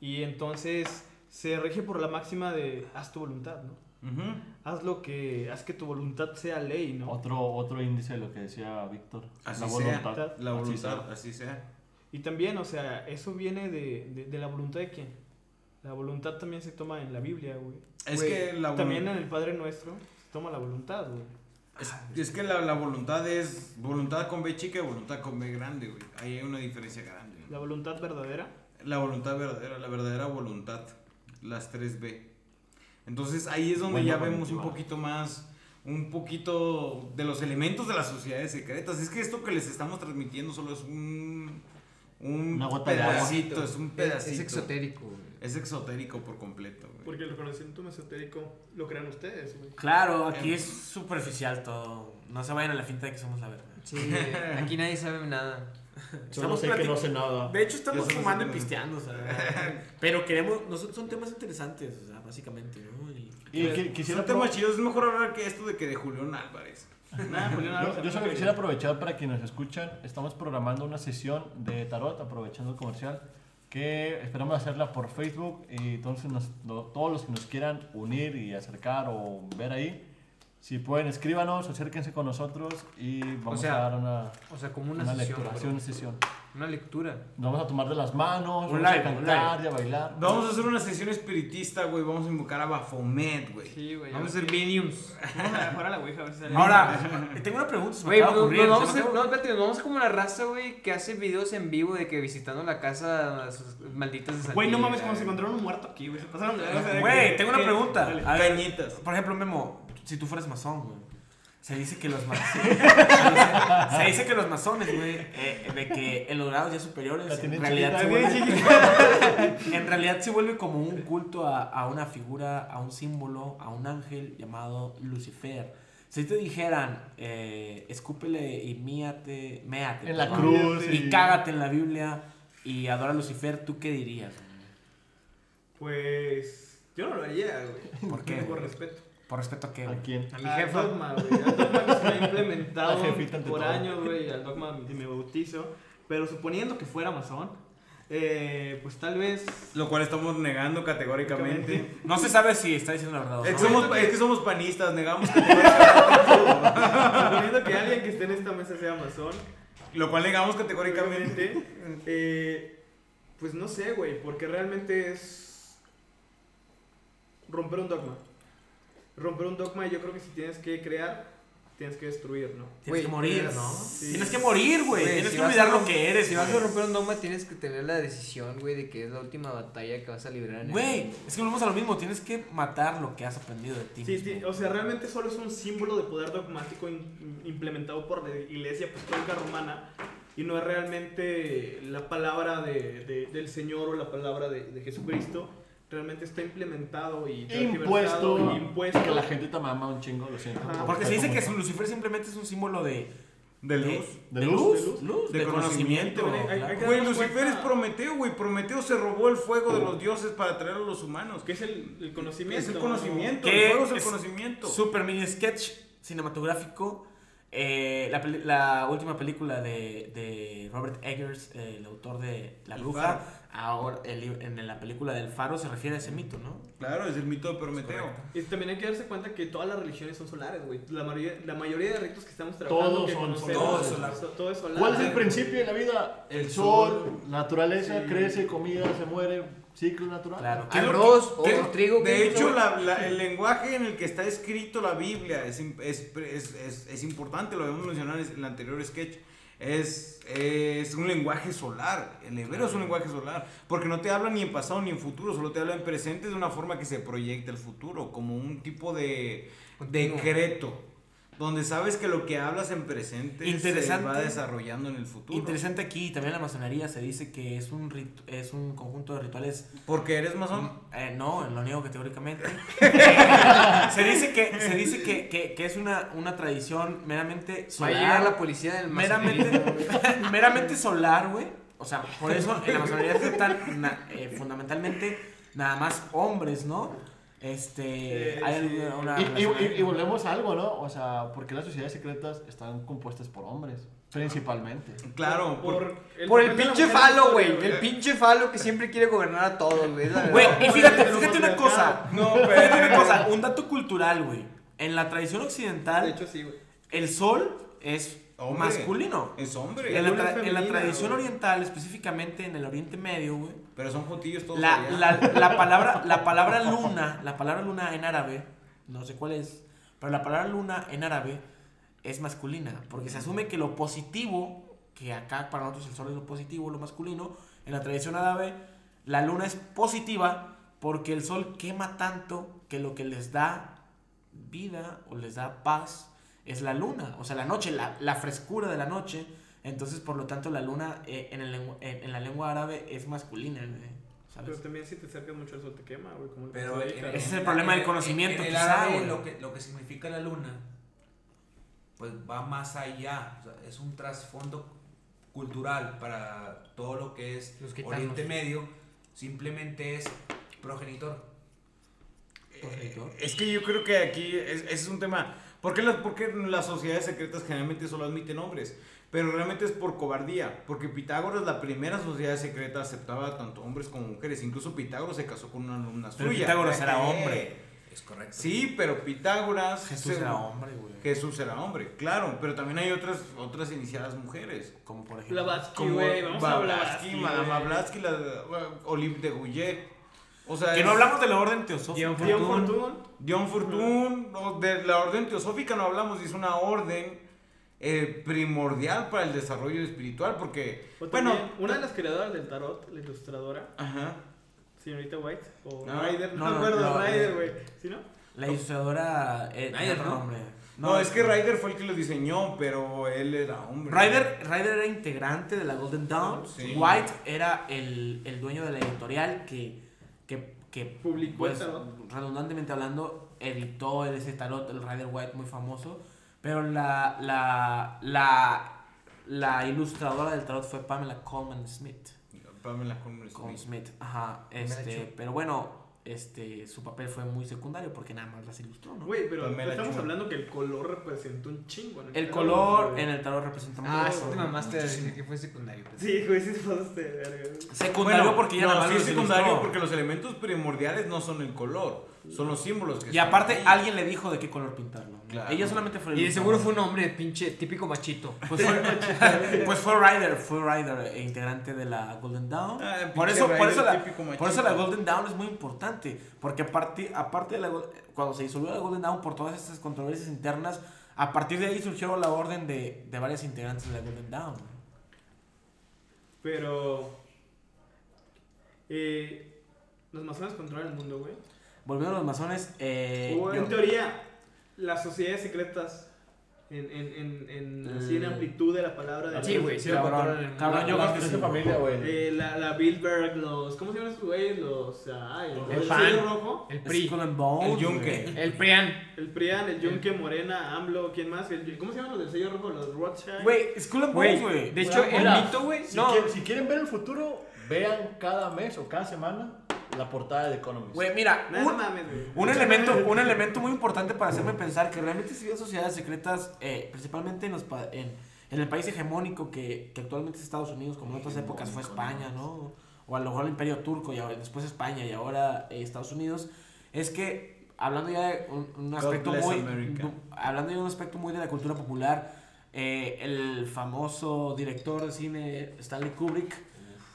Y entonces se rige por la máxima de haz tu voluntad, ¿no? ujú. Haz lo que, haz que tu voluntad sea ley, ¿no? Otro, otro índice de lo que decía Víctor. Así la sea. voluntad. La Así voluntad, sea. así sea. Y también, o sea, eso viene de, de, de la voluntad de quién? La voluntad también se toma en la Biblia, güey. Es Güey, que la También en el Padre Nuestro se toma la voluntad, güey. Es, es que la, la voluntad es voluntad con B chica y voluntad con B grande, güey. Ahí hay una diferencia grande. La voluntad verdadera. La voluntad verdadera, la verdadera voluntad, las 3B. Entonces ahí es donde Bueno, ya vemos un poquito más, un poquito de los elementos de las sociedades secretas. Es que esto que les estamos transmitiendo solo es un, un Una gota de agua. pedacito, es un pedacito. es exotérico, güey. Es exotérico por completo, güey. Porque el conocimiento mesotérico lo crean ustedes, güey. Claro, aquí es superficial todo. No se vayan a la finta de que somos la verdad. Sí, aquí nadie sabe nada. Estamos sé que no sé nada. De hecho, estamos Yo solo fumando y no- pisteando, o sea. Pero queremos. Nosotros son temas interesantes, o sea, básicamente, ¿no? Y- Y que- quisiera Son temas chidos, es mejor hablar que esto de que de Julián Álvarez. Álvarez, Yo, yo solo quisiera aprovechar para quienes nos escuchan. Estamos programando una sesión de tarot, aprovechando el comercial, que esperamos hacerla por Facebook. Y entonces, nos- todos los que nos quieran unir y acercar o ver ahí, si pueden, escríbanos, acérquense con nosotros y vamos sea, a dar una, O sea, como una, una sesión. lectura, una sesión. Una lectura. Nos vamos a tomar de las manos, Un vamos live, a un cantar y a bailar. Vamos a hacer una sesión espiritista, güey. Vamos a invocar a Bafomet, güey. Sí, güey. Vamos a ser mediums. Vamos a la Ouija a ver si sale. Ahora, tengo una pregunta. se Güey, no, no, se vamos a no, espérate, nos vamos como la raza, güey, que hace videos en vivo de que visitando la casa a sus malditas de Santilla. Güey, no mames, como si encontraron un muerto aquí, güey. Se pasaron de o Güey, tengo una pregunta. A ver, Cañitas. por ejemplo, Memo, si tú fueras masón, güey. Se dice que los masones. se, dice, se dice que los masones, güey, eh, de que en los grados ya superiores, en realidad, se vuelve, güey, en realidad se vuelve como un culto a, a una figura, a un símbolo, a un ángel llamado Lucifer. Si te dijeran, eh, escúpele y míate, méate En la cruz. y cágate en la Biblia y adora a Lucifer, ¿tú qué dirías? Pues. Yo no lo haría, güey. ¿Por qué, Por güey? respeto. ¿Por respeto a qué? ¿A quién? A mi Al jefa. dogma, güey. Al dogma que se ha implementado Al por años, güey. Al dogma de mi bautizo. Pero suponiendo que fuera masón, eh, pues tal vez... Lo cual estamos negando categóricamente. No se sabe si está diciendo la verdad o Es no. que, somos, es que somos panistas, negamos. Suponiendo que alguien que esté en esta mesa sea masón, Lo cual negamos categóricamente. eh, pues no sé, güey, porque realmente es romper un dogma. Romper un dogma yo creo que si tienes que crear, tienes que destruir, ¿no? Tienes Güey, que morir, ¿no? sí. Tienes que morir, güey. Tienes si que olvidar a lo que eres. Si vas a romper un dogma, tienes que tener la decisión, güey, de que es la última batalla que vas a librar en el Güey, es que volvemos a lo mismo. Tienes que matar lo que has aprendido de ti. Sí, mismo. sí, o sea, realmente solo es un símbolo de poder dogmático in- implementado por la Iglesia Apostólica Romana y no es realmente la palabra de, de- del Señor o la palabra de, de Jesucristo. Realmente está implementado y Impuesto. impuesto. Que la gente te mama un chingo, lo siento. Ajá. Porque se dice que Lucifer simplemente es un símbolo de. De luz. ¿De de luz? luz, De luz, De de, conocimiento. conocimiento. Güey, Lucifer cuenta- es Prometeo, güey. Prometeo se robó el fuego de los dioses para traer a los humanos. que es el, el conocimiento. Es el ¿no? conocimiento. Que El fuego es el es conocimiento. Super mini sketch cinematográfico. Eh, la, la última película de, de Robert Eggers, eh, el autor de La Bruja, ahora el en la película del Faro se refiere a ese mito, ¿no? Claro, es el mito de Prometeo. Y también hay que darse cuenta que todas las religiones son solares, güey. La mayoría, la mayoría de ritos que estamos trabajando, Todos que son solares. Todo es solar. so- todo es solar. ¿Cuál es el principio de la vida? El El sol, naturaleza, Sí. crece, comida, se muere, ciclo natural. Claro. ¿Qué que- Arroz, o trigo. De hecho, la- la- el lenguaje en el que está escrito la Biblia es, es, es, es- es importante, lo habíamos mencionado en el anterior sketch. Es, es un lenguaje solar, el hebreo es un lenguaje solar, porque no te habla ni en pasado ni en futuro, solo te habla en presente de una forma que se proyecta el futuro, como un tipo de Continuo. decreto, donde sabes que lo que hablas en presente se Interesante. va desarrollando en el futuro. Interesante aquí, también en la masonería se dice que es un, rit- es un conjunto de rituales Porque eres masón. Eh, no, lo niego categóricamente. Se dice que, se dice que, que, que es una, una tradición meramente Va a solar. llegar la policía del meramente, meramente solar, güey. O sea, por eso en la masonería se na- eh, fundamentalmente nada más hombres, ¿no? Este, hay sí. una Y, volvemos a algo, ¿no? O sea, porque las sociedades secretas están compuestas por hombres, principalmente. Claro, por- Por el, Por pinche falo, güey. El pinche falo que siempre quiere gobernar a todos, güey. Güey, y fíjate, Pero fíjate una cosa. No, Fíjate una pero- cosa, un dato cultural, güey. En la tradición occidental, De hecho, sí, güey. el sol es Hombre. masculino. Es hombre. En la, en tradición güey. oriental, específicamente en el Oriente Medio, güey, Pero son jotillos todos la, la, la palabra, la palabra luna, la palabra luna en árabe, no sé cuál es, pero la palabra luna en árabe es masculina, porque se asume que lo positivo, que acá para nosotros el sol es lo positivo, lo masculino, en la tradición árabe la luna es positiva porque el sol quema tanto que lo que les da vida o les da paz es la luna, o sea, la noche, la, la frescura de la noche. Entonces, por lo tanto, la luna eh, en, el en, en la lengua árabe es masculina, güey, ¿sabes? Pero también si te acercas mucho al sol te quema, güey. Como Pero Ese es el problema del en- conocimiento, En el quizá, árabe, lo que, lo que significa la luna, pues va más allá. O sea, es un trasfondo cultural para todo lo que es. Oriente Medio. Simplemente es progenitor. Progenitor. Es que yo creo que aquí es, ese es un tema. ¿Por qué, las, por qué las sociedades secretas generalmente solo admiten hombres? Pero realmente es por cobardía. Porque Pitágoras, la primera sociedad secreta, aceptaba tanto hombres como mujeres. Incluso Pitágoras se casó con una alumna Pero suya. Pitágoras era Eh, hombre. Es correcto. Sí, pero Pitágoras. Jesús se- era hombre, güey. Jesús era hombre, claro. Pero también hay otras, otras iniciadas mujeres. Como por ejemplo. Blavatsky, Como güey. Vamos a Blavatsky, Madame. Blavatsky, la uh, Olive de Gouillet. O sea, Que es- no hablamos de la orden teosófica. Dion Fortune. Dion Fortune, no, de la orden teosófica no hablamos, es una orden eh, primordial para el desarrollo espiritual, porque, O bueno, también, una de las creadoras del tarot, la ilustradora, ajá, señorita White, o No, Ryder, no, no, me acuerdo, no, Ryder, eh. güey. ¿Sí, no? La ilustradora. Eh, Ryder, ¿no? nombre. no, es que Ryder fue el que lo diseñó, pero él era hombre. Ryder, Ryder era integrante de la Golden Dawn. Sí. White era el, el dueño de la editorial que, que, Publicó el pues, tarot. redundantemente hablando, editó ese tarot, el Rider White, muy famoso. Pero la, la, la, la ilustradora del tarot fue Pamela Coleman Smith. Pamela Coleman Coleman Smith. Smith, ajá. Este, pero bueno, este, su papel fue muy secundario porque nada más las ilustró, ¿no? Güey, pero Pamela estamos Chua. hablando que el color representa un chingo. en El tarot, color güey. en el tarot representa Ah, mucho. sí te mamaste de decir que fue secundario. pues. Sí, güey, sí te pasaste de verga. güey. Secundario Bueno, porque ya no, nada más sí es los secundario ilustró. porque los elementos primordiales no son el color, son los símbolos que Y aparte, ahí. alguien le dijo de qué color pintarlo. ¿no? Claro. Ella solamente fue el Y de seguro fue un hombre pinche típico machito. Pues fue, pues fue Ryder, fue Ryder, eh, integrante de la Golden Dawn. Ah, por, eso, por, eso la, típico por eso la machito. Golden Dawn es muy importante. Porque aparte, aparte de la, cuando se disolvió la Golden Dawn por todas estas controversias internas, a partir de ahí surgió la orden de, de varias integrantes de la Golden Dawn. Pero. Eh, los masones controlan el mundo, güey. Volviendo a los masones, eh, o yo- en teoría, las sociedades secretas. En, en, en, en, así en Mm. amplitud de la palabra de Sí, güey, sí cabrón, el cabrón, yo creo que sí. familia, güey. Eh, la, la Bilderberg, los. ¿Cómo se llaman esos güeyes? Los. Ay, el, El PAN. sello rojo. El PRI. Bones, El yunque. El PRIAN. El PRIAN, el Yunque, Morena, AMLO, ¿quién más? El- ¿Cómo se llaman los del sello rojo? Los Rothschild. Güey, Skull and Bones, güey. de hecho, el mito, güey. Si, No. quieren, si quieren ver el futuro, vean cada mes o cada semana la portada de The Economist. Güey, mira, Nada un, mames, güey. Un elemento, un elemento muy importante para hacerme pensar que realmente sí hay sociedades secretas, eh, principalmente en, los pa- en, en el país hegemónico que, que actualmente es Estados Unidos, como en otras épocas fue España, ¿no? O a lo mejor el Imperio Turco y ahora- después España y ahora eh, Estados Unidos, es que hablando ya de un, un aspecto muy, du- hablando ya de un aspecto muy de la cultura popular, eh, el famoso director de cine Stanley Kubrick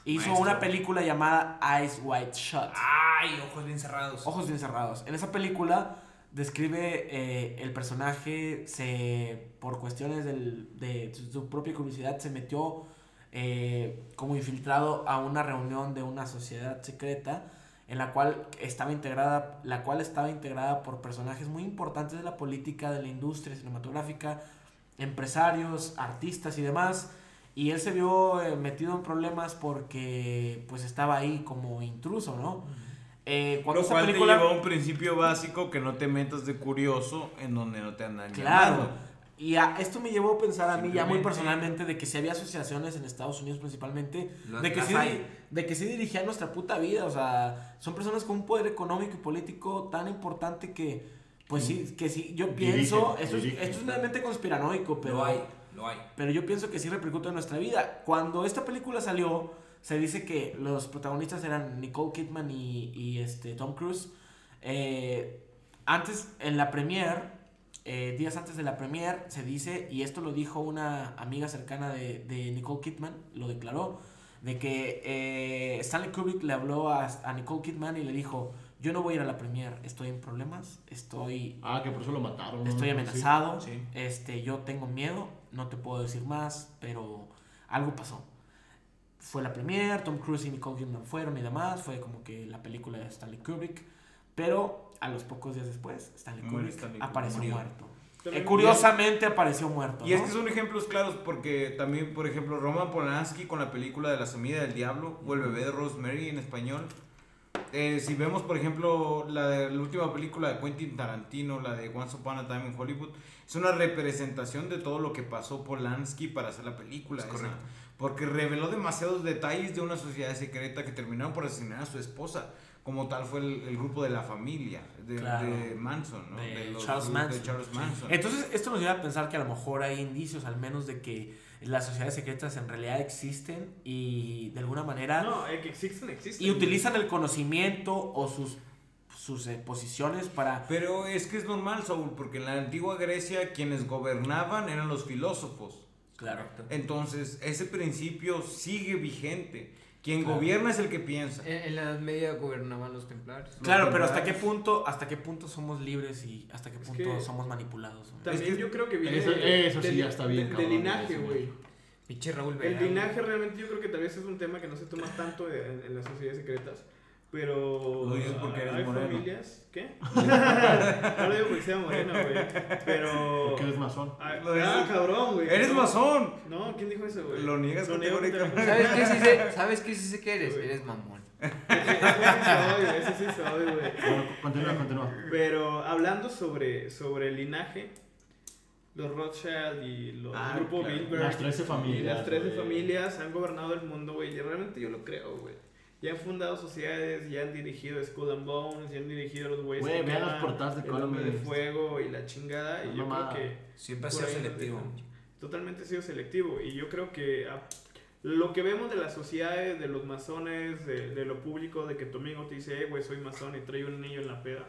hizo maestro. una película llamada Eyes Wide Shut. Ay, ojos bien cerrados. Ojos bien cerrados. En esa película describe eh, el personaje, se, por cuestiones del- de su, su propia curiosidad, se metió eh, como infiltrado a una reunión de una sociedad secreta en la cual estaba integrada, la cual estaba integrada por personajes muy importantes de la política, de la industria cinematográfica, empresarios, artistas y demás. Y él se vio eh, metido en problemas porque pues estaba ahí como intruso, ¿no? Eh, cuando Lo cual película... te lleva a un principio básico que no te metas de curioso en donde no te andan Claro. llamando. Y a- esto me llevó a pensar a mí ya muy personalmente de que si había asociaciones en Estados Unidos principalmente, de que, sí, hay. de que sí dirigían nuestra puta vida, o sea, son personas con un poder económico y político tan importante que, pues sí, que sí, yo Dirigen, pienso, esto es, dirigen. esto es meramente conspiranoico, pero... Lo hay, lo hay. Pero yo pienso que sí repercute en nuestra vida. Cuando esta película salió, se dice que los protagonistas eran Nicole Kidman y, y, este, Tom Cruise. Eh, antes, en la premiere, eh, días antes de la premiere, se dice, y esto lo dijo una amiga cercana de, de Nicole Kidman, lo declaró, de que eh, Stanley Kubrick le habló a, a Nicole Kidman y le dijo, yo no voy a ir a la premiere, estoy en problemas, estoy Ah, que por eso lo mataron. Estoy Sí. amenazado, sí. este, yo tengo miedo, no te puedo decir más, pero algo pasó. Fue la premiere, Tom Cruise y Nicole Kidman fueron y demás, fue como que la película de Stanley Kubrick, pero a los pocos días después, Stanley Kubrick Stanley apareció Murió. muerto. Eh, curiosamente apareció muerto. Y es ¿no? que son ejemplos claros porque también, por ejemplo, Roman Polanski con la película de La Semilla del Diablo o El bebé de Rosemary en español. Eh, si vemos, por ejemplo, la, de, la última película de Quentin Tarantino, la de Once Upon a Time in Hollywood, es una representación de todo lo que pasó Polanski para hacer la película. Es esa. correcto. porque reveló demasiados detalles de una sociedad secreta que terminaron por asesinar a su esposa. Como tal fue el, el grupo de la familia de, Claro. de Manson, ¿no? De los- Charles de Manson. Charles Manson. Entonces, esto nos lleva a pensar que a lo mejor hay indicios, al menos, de que las sociedades secretas en realidad existen y de alguna manera No, eh, que existen, existen. y utilizan el conocimiento o sus, sus eh, posiciones para Pero es que es normal, Saúl, porque en la antigua Grecia quienes gobernaban eran los filósofos. Claro. Entonces, ese principio sigue vigente. Quien Claro. gobierna es el que piensa. En, en la Edad Media gobernaban los templarios. Claro, Los pero hasta qué punto, hasta qué punto somos libres y hasta qué Es punto que- somos manipulados. güey? También Es que- yo creo que viene. Eso- eso sí del- ya está bien, de- De, cabrón, linaje, güey. Pinche Raúl El Vera. linaje realmente yo creo que tal vez es un tema que no se toma tanto en, en las sociedades secretas. Pero. Lo dices porque eres hay moreno. familias. ¿Qué? no lo digo porque sea moreno, güey. Pero. Porque eres masón. Ah, Lo ah, cabrón, güey. ¡Eres No. masón! No, ¿quién dijo eso, güey? Lo niegas niego categóricamente. ¿Sabes qué sí sé? ¿Sabes qué sí sé que eres? Eres mamón. Ese sí soy, güey, ese sí soy, güey. Bueno, continúa, continúa. Pero hablando sobre, sobre el linaje, los Rothschild y los Ah, grupo claro. Bilderberg Las 13 y familias, las 13 güey. familias han gobernado el mundo, güey. Y realmente yo lo creo, güey. Ya han fundado sociedades, ya han dirigido Skull and Bones, ya han dirigido los güeyes Güey, que vean queman portadas de el hombre de fuego y la chingada. No Y yo mamada. creo que Siempre ha sido selectivo. Totalmente ha sido selectivo. Y yo creo que a- lo que vemos de las sociedades, de los masones, de, de lo público, de que tu amigo te dice, eh, güey, soy masón y trae un anillo en la peda.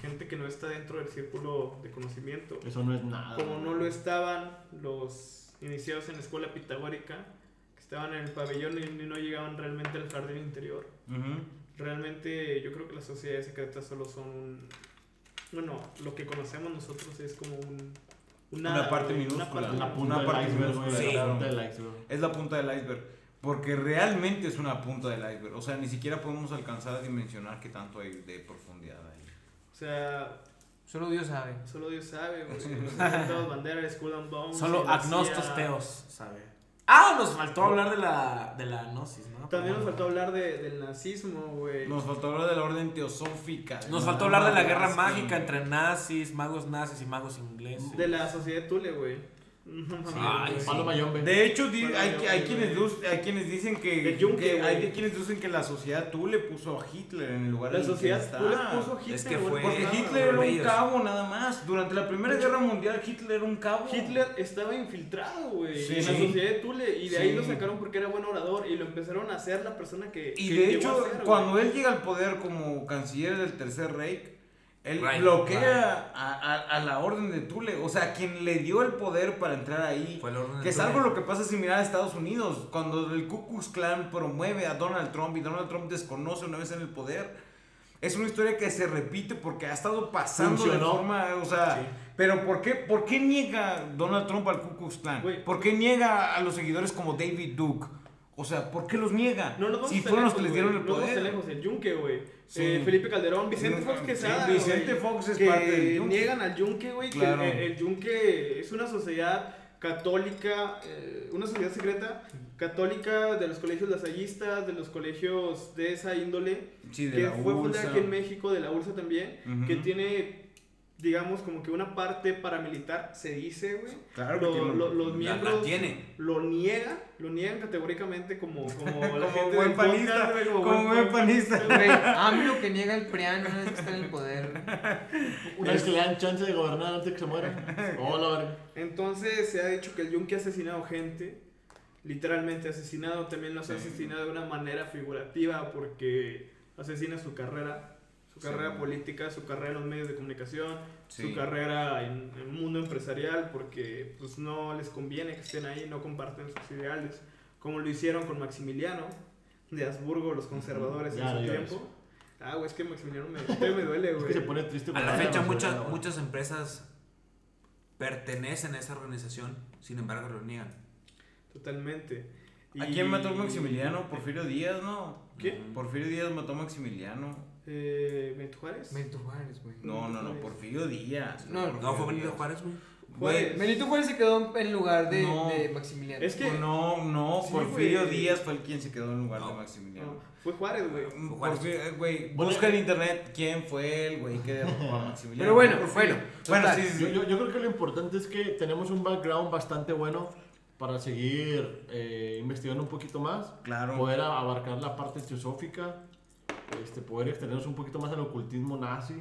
Gente que no está dentro del círculo de conocimiento. Eso no es nada. Como no lo estaban los iniciados en la escuela pitagórica, estaban en el pabellón y no llegaban realmente al jardín interior. Ujú. Realmente yo creo que las sociedades secretas solo son un... Bueno, lo que conocemos nosotros es como un... Una parte minúscula, parte La Una punta del parte iceberg, minúscula de La la punta del iceberg. Es la punta del iceberg. Porque realmente es una punta del iceberg. O sea, ni siquiera podemos alcanzar a dimensionar qué tanto hay de profundidad ahí. O sea, Solo Dios sabe. solo Dios sabe, güey. Los atentados, banderas, Skull and Bones. Solo agnostos teos, ¿sabe? Ah, nos faltó hablar de la, de la gnosis, ¿no? También nos faltó hablar de, del nazismo, güey. Nos faltó hablar de la orden teosófica. Nos faltó hablar de la guerra mágica entre nazis, magos nazis y magos ingleses. De la sociedad Tule, güey. No Ay, Mayombe. De hecho, di- hay, yo- hay, quienes, hay quienes dicen que, yunque, que- hay quienes dicen que la sociedad tú le puso a Hitler en el lugar La el que sociedad está. Tule puso Hitler, Es que fue- Porque nada, Hitler era un ellos. cabo nada más. Durante la Primera De Guerra Mundial Hitler era un cabo. Hitler estaba infiltrado, güey, Sí. en la sociedad de Tule y de ahí lo sacaron porque era buen orador y lo empezaron a hacer la persona que Y que de hecho, a ser, cuando él llega al poder como canciller del Tercer Reich, él Right, bloquea a, a- a la orden de Tule. O sea, quien le dio el poder para entrar ahí. Fue el orden Que es de algo lo que pasa similar a Estados Unidos, cuando el Ku Klux Klan promueve a Donald Trump y Donald Trump desconoce una vez en el poder. Es una historia que se repite porque ha estado pasando de Funcionó. forma, o sea, Sí. pero ¿por qué, ¿por qué niega Donald Trump al Ku Klux Klan? ¿Por qué niega a los seguidores como David Duke? O sea, ¿por qué los niega? No vamos si fueron los que les dieron el No poder. lejos, el Yunque, güey. Sí. Eh, Felipe Calderón, Vicente Sí, Fox Quesada. Vicente güey. Fox es que parte del Yunque. niegan al Yunque, güey. Claro. Que el, el Yunque es una sociedad católica, eh, una sociedad secreta católica de los colegios lasallistas, de los colegios de esa índole. Sí, de que la fue fundada aquí en México, de la URSA también. Que tiene, digamos, como que una parte paramilitar, se dice, güey. Claro Lo- tiene. lo- los miembros la tiene. lo niegan, lo niegan categóricamente como, como la Como gente buen panista, podcast, güey, como buen panista. Güey, AMLO que niega el PRIAN una vez que está en el poder. Una vez que le dan chance de gobernar antes de que se muera. Oh, la verga. Entonces se ha dicho que el Yunque ha asesinado gente, literalmente asesinado, también los ha asesinado de una manera figurativa porque asesina su carrera, su Sí. carrera política, su carrera en los medios de comunicación, Sí. su carrera en en el mundo empresarial porque pues no les conviene que estén ahí, no comparten sus ideales, como lo hicieron con Maximiliano de Habsburgo, los conservadores Ya, en su tiempo. Ah, güey, es que Maximiliano me, me duele, Es güey. que se pone triste. A la fecha muchas, muchas empresas pertenecen a esa organización, sin embargo lo niegan. Totalmente. ¿A quién mató Maximiliano? Porfirio Díaz, ¿no? ¿Qué? Porfirio Díaz mató a Maximiliano. Eh, Benito Juárez. Benito Juárez, güey. No, no, no, Porfirio Díaz. No, Porfirio No, fue Benito. Juárez, güey. Juárez. Benito Juárez se quedó en lugar de, No. de Maximiliano. Es que- No, no, Sí, Porfirio güey. Díaz fue el quien se quedó en lugar de No. Maximiliano. No, fue Juárez, güey. Fue Juárez. Porfirio- eh, Güey, busca en eh, internet quién fue el güey que derrotó a Maximiliano. Pero bueno, Porfirio. bueno, Bueno, sí, sí, Yo, yo, creo que lo importante es que tenemos un background bastante bueno para seguir eh, investigando un poquito más, Claro. poder abarcar la parte teosófica, este, poder extendernos un poquito más al ocultismo nazi,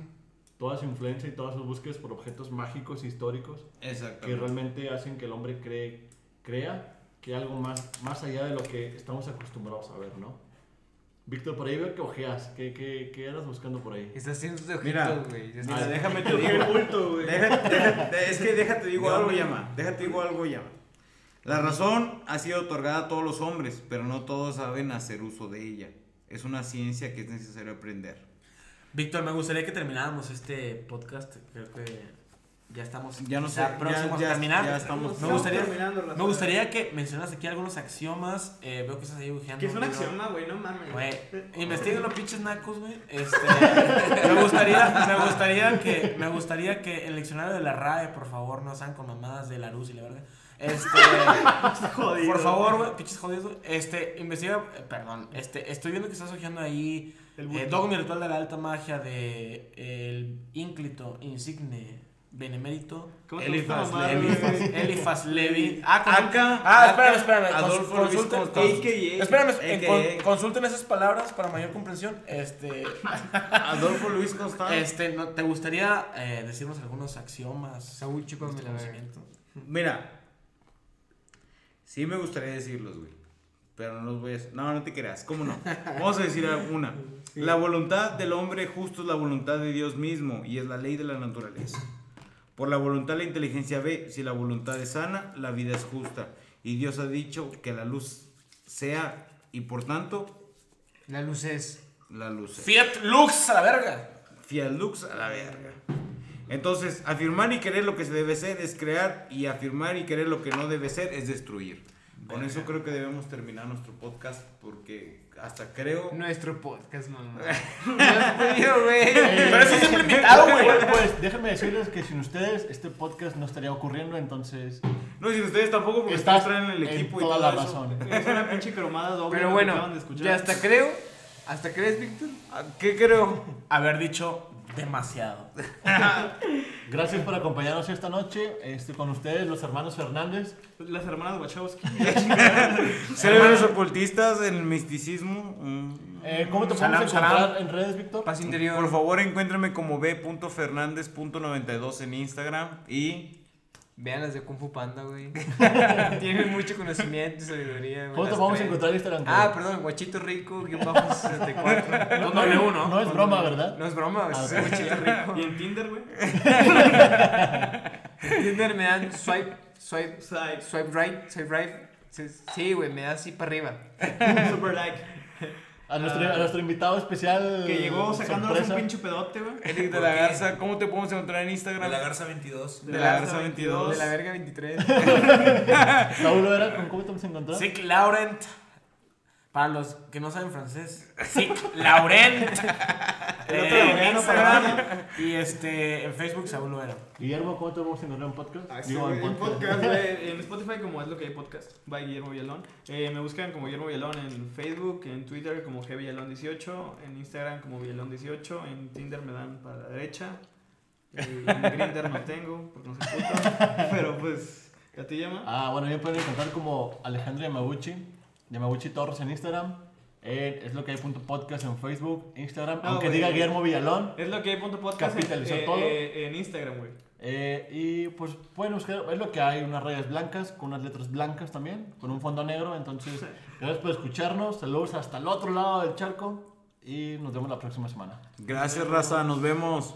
toda su influencia y todas sus búsquedas por objetos mágicos históricos que realmente hacen que el hombre cree, crea que hay algo más, más allá de lo que estamos acostumbrados a ver, ¿no? Víctor, por ahí veo que ojeas, ¿qué, qué, qué andas buscando por ahí? Está haciendo de Mira, ojitos, güey. Mira, déjame te digo. bulto, güey. Déjate, déjate- es que déjate digo No, algo, llama. Déjate digo algo, llama. La razón ha sido otorgada a todos los hombres, pero no todos saben hacer uso de ella. Es una ciencia que es necesario aprender. Víctor, me gustaría que termináramos este podcast. Creo que ya estamos Ya no sé, ya próximos ya- a terminar. ya estamos- me, gustaría, me gustaría que mencionas aquí algunos axiomas. Eh, veo que estás ahí bujeando. Que es un axioma, güey, no mames. Güey, investiguen los pinches nacos, güey. Este, me gustaría, me gustaría que, me gustaría que el diccionario de la RAE, por favor, no sean con mamadas de la luz y la verga. Este, Jodido. por favor, güey, pinches jodidos, güey. Este, investiga, eh, perdón, este, estoy viendo que estás hojeando ahí El eh. Dogma Ritual de la Alta Magia de el ínclito insigne Benemérito ¿Cómo te Elifaz gusta mamar, Levi. Elifaz Levi. Ah, Acá, Ah, espérame, espérame. Adolfo Luis consulten-. AKA. Espérame, eh, con- consulten esas palabras para mayor comprensión. Este, Adolfo Luis Constanzo. este, ¿no- ¿te gustaría eh, decirnos algunos axiomas? Saúl, chúpame de verga. conocimiento? Mira, sí me gustaría decirlos, güey. Pero no los voy a decir. No, no te creas. ¿Cómo no? Vamos a decir una. La voluntad del hombre justo es la voluntad de Dios mismo y es la ley de la naturaleza. Por la voluntad la inteligencia ve. Si la voluntad es sana, la vida es justa. Y Dios ha dicho que la luz sea y por tanto La luz es. la luz es. Fiat Lux a la verga. Fiat Lux a la verga. Entonces, afirmar y querer lo que se debe ser es crear y afirmar y querer lo que no debe ser es destruir. Con eso creo que debemos terminar nuestro podcast porque hasta creo... Nuestro podcast, mamá. No podido, güey. Pero eso siempre invitado, güey. Pues, pues déjenme decirles que sin ustedes este podcast no estaría ocurriendo, entonces No, y ustedes tampoco porque estás traen el en equipo y toda todo la eso. razón. Es una pinche cromada doble. Pero bueno, acaban de escuchar. ya hasta creo. ¿Hasta crees, Víctor? ¿Qué creo? Haber dicho demasiado. Gracias por acompañarnos esta noche. Este, con ustedes, los hermanos Fernández. Las hermanas Wachowski. Cerebros ocultistas en el misticismo. mm. Eh, ¿Cómo te Salam, podemos encontrar salam. en redes, Víctor? Paz interior. Por favor, encuéntrenme como b.fernandez.92 en Instagram y... Vean las de Kung Fu Panda, güey. Tienen mucho conocimiento y sabiduría, güey. ¿Cómo te vamos a encontrar en Instagram? Ah, perdón, Guachito Rico, guion bajo 64. No, no, no, no. No es broma, ¿verdad? No es broma, güey, Ah, soy Guachito Rico. Y en Tinder, güey. En Tinder me dan swipe, swipe, Side. swipe right, swipe right. Sí, Sí, güey, me da así para arriba. Super like. A nuestro, a nuestro invitado especial. Que llegó sacándonos sorpresa. un pinche pedote, güey. Eric de ¿Por la qué? Garza, ¿cómo te podemos encontrar en De Instagram? la Garza 22. De la Garza 22. De la verga 23. Saúl Vera, ¿con cómo te vamos a encontrar? Sic Laurent. Para los que no saben francés. Sic Laurent. El otro Eh, en laureano Instagram. Y este, en Facebook, Saúl Loera. Guillermo, ¿cómo te vamos a encontrar en podcast? Ah, sí, Digo, en podcast, güey. En Spotify como es lo que hay podcast. By Guillermo Villalón. Eh, me buscan como Guillermo Villalón en Facebook, en Twitter como G Villalón18, en Instagram como Villalón18, en Tinder me dan para la derecha. Eh, en Grindr no tengo, porque no soy puto. Pero pues, ¿a ti llama? Ah, bueno, me pueden encontrar como Alejandro Yamaguchi, Yamaguchi Torres en Instagram. Eh, es lo que hay punto podcast en Facebook, Instagram. No, aunque diga Guillermo Villalón. Es lo que hay punto podcast. Capitalizó en, eh, todo. eh, en Instagram, güey. Eh, y pues pueden buscar, es lo que hay, unas rayas blancas, con unas letras blancas también, con un fondo negro. Entonces, gracias por escucharnos. Saludos hasta el otro lado del charco. Y nos vemos la próxima semana. Gracias, raza. Nos vemos.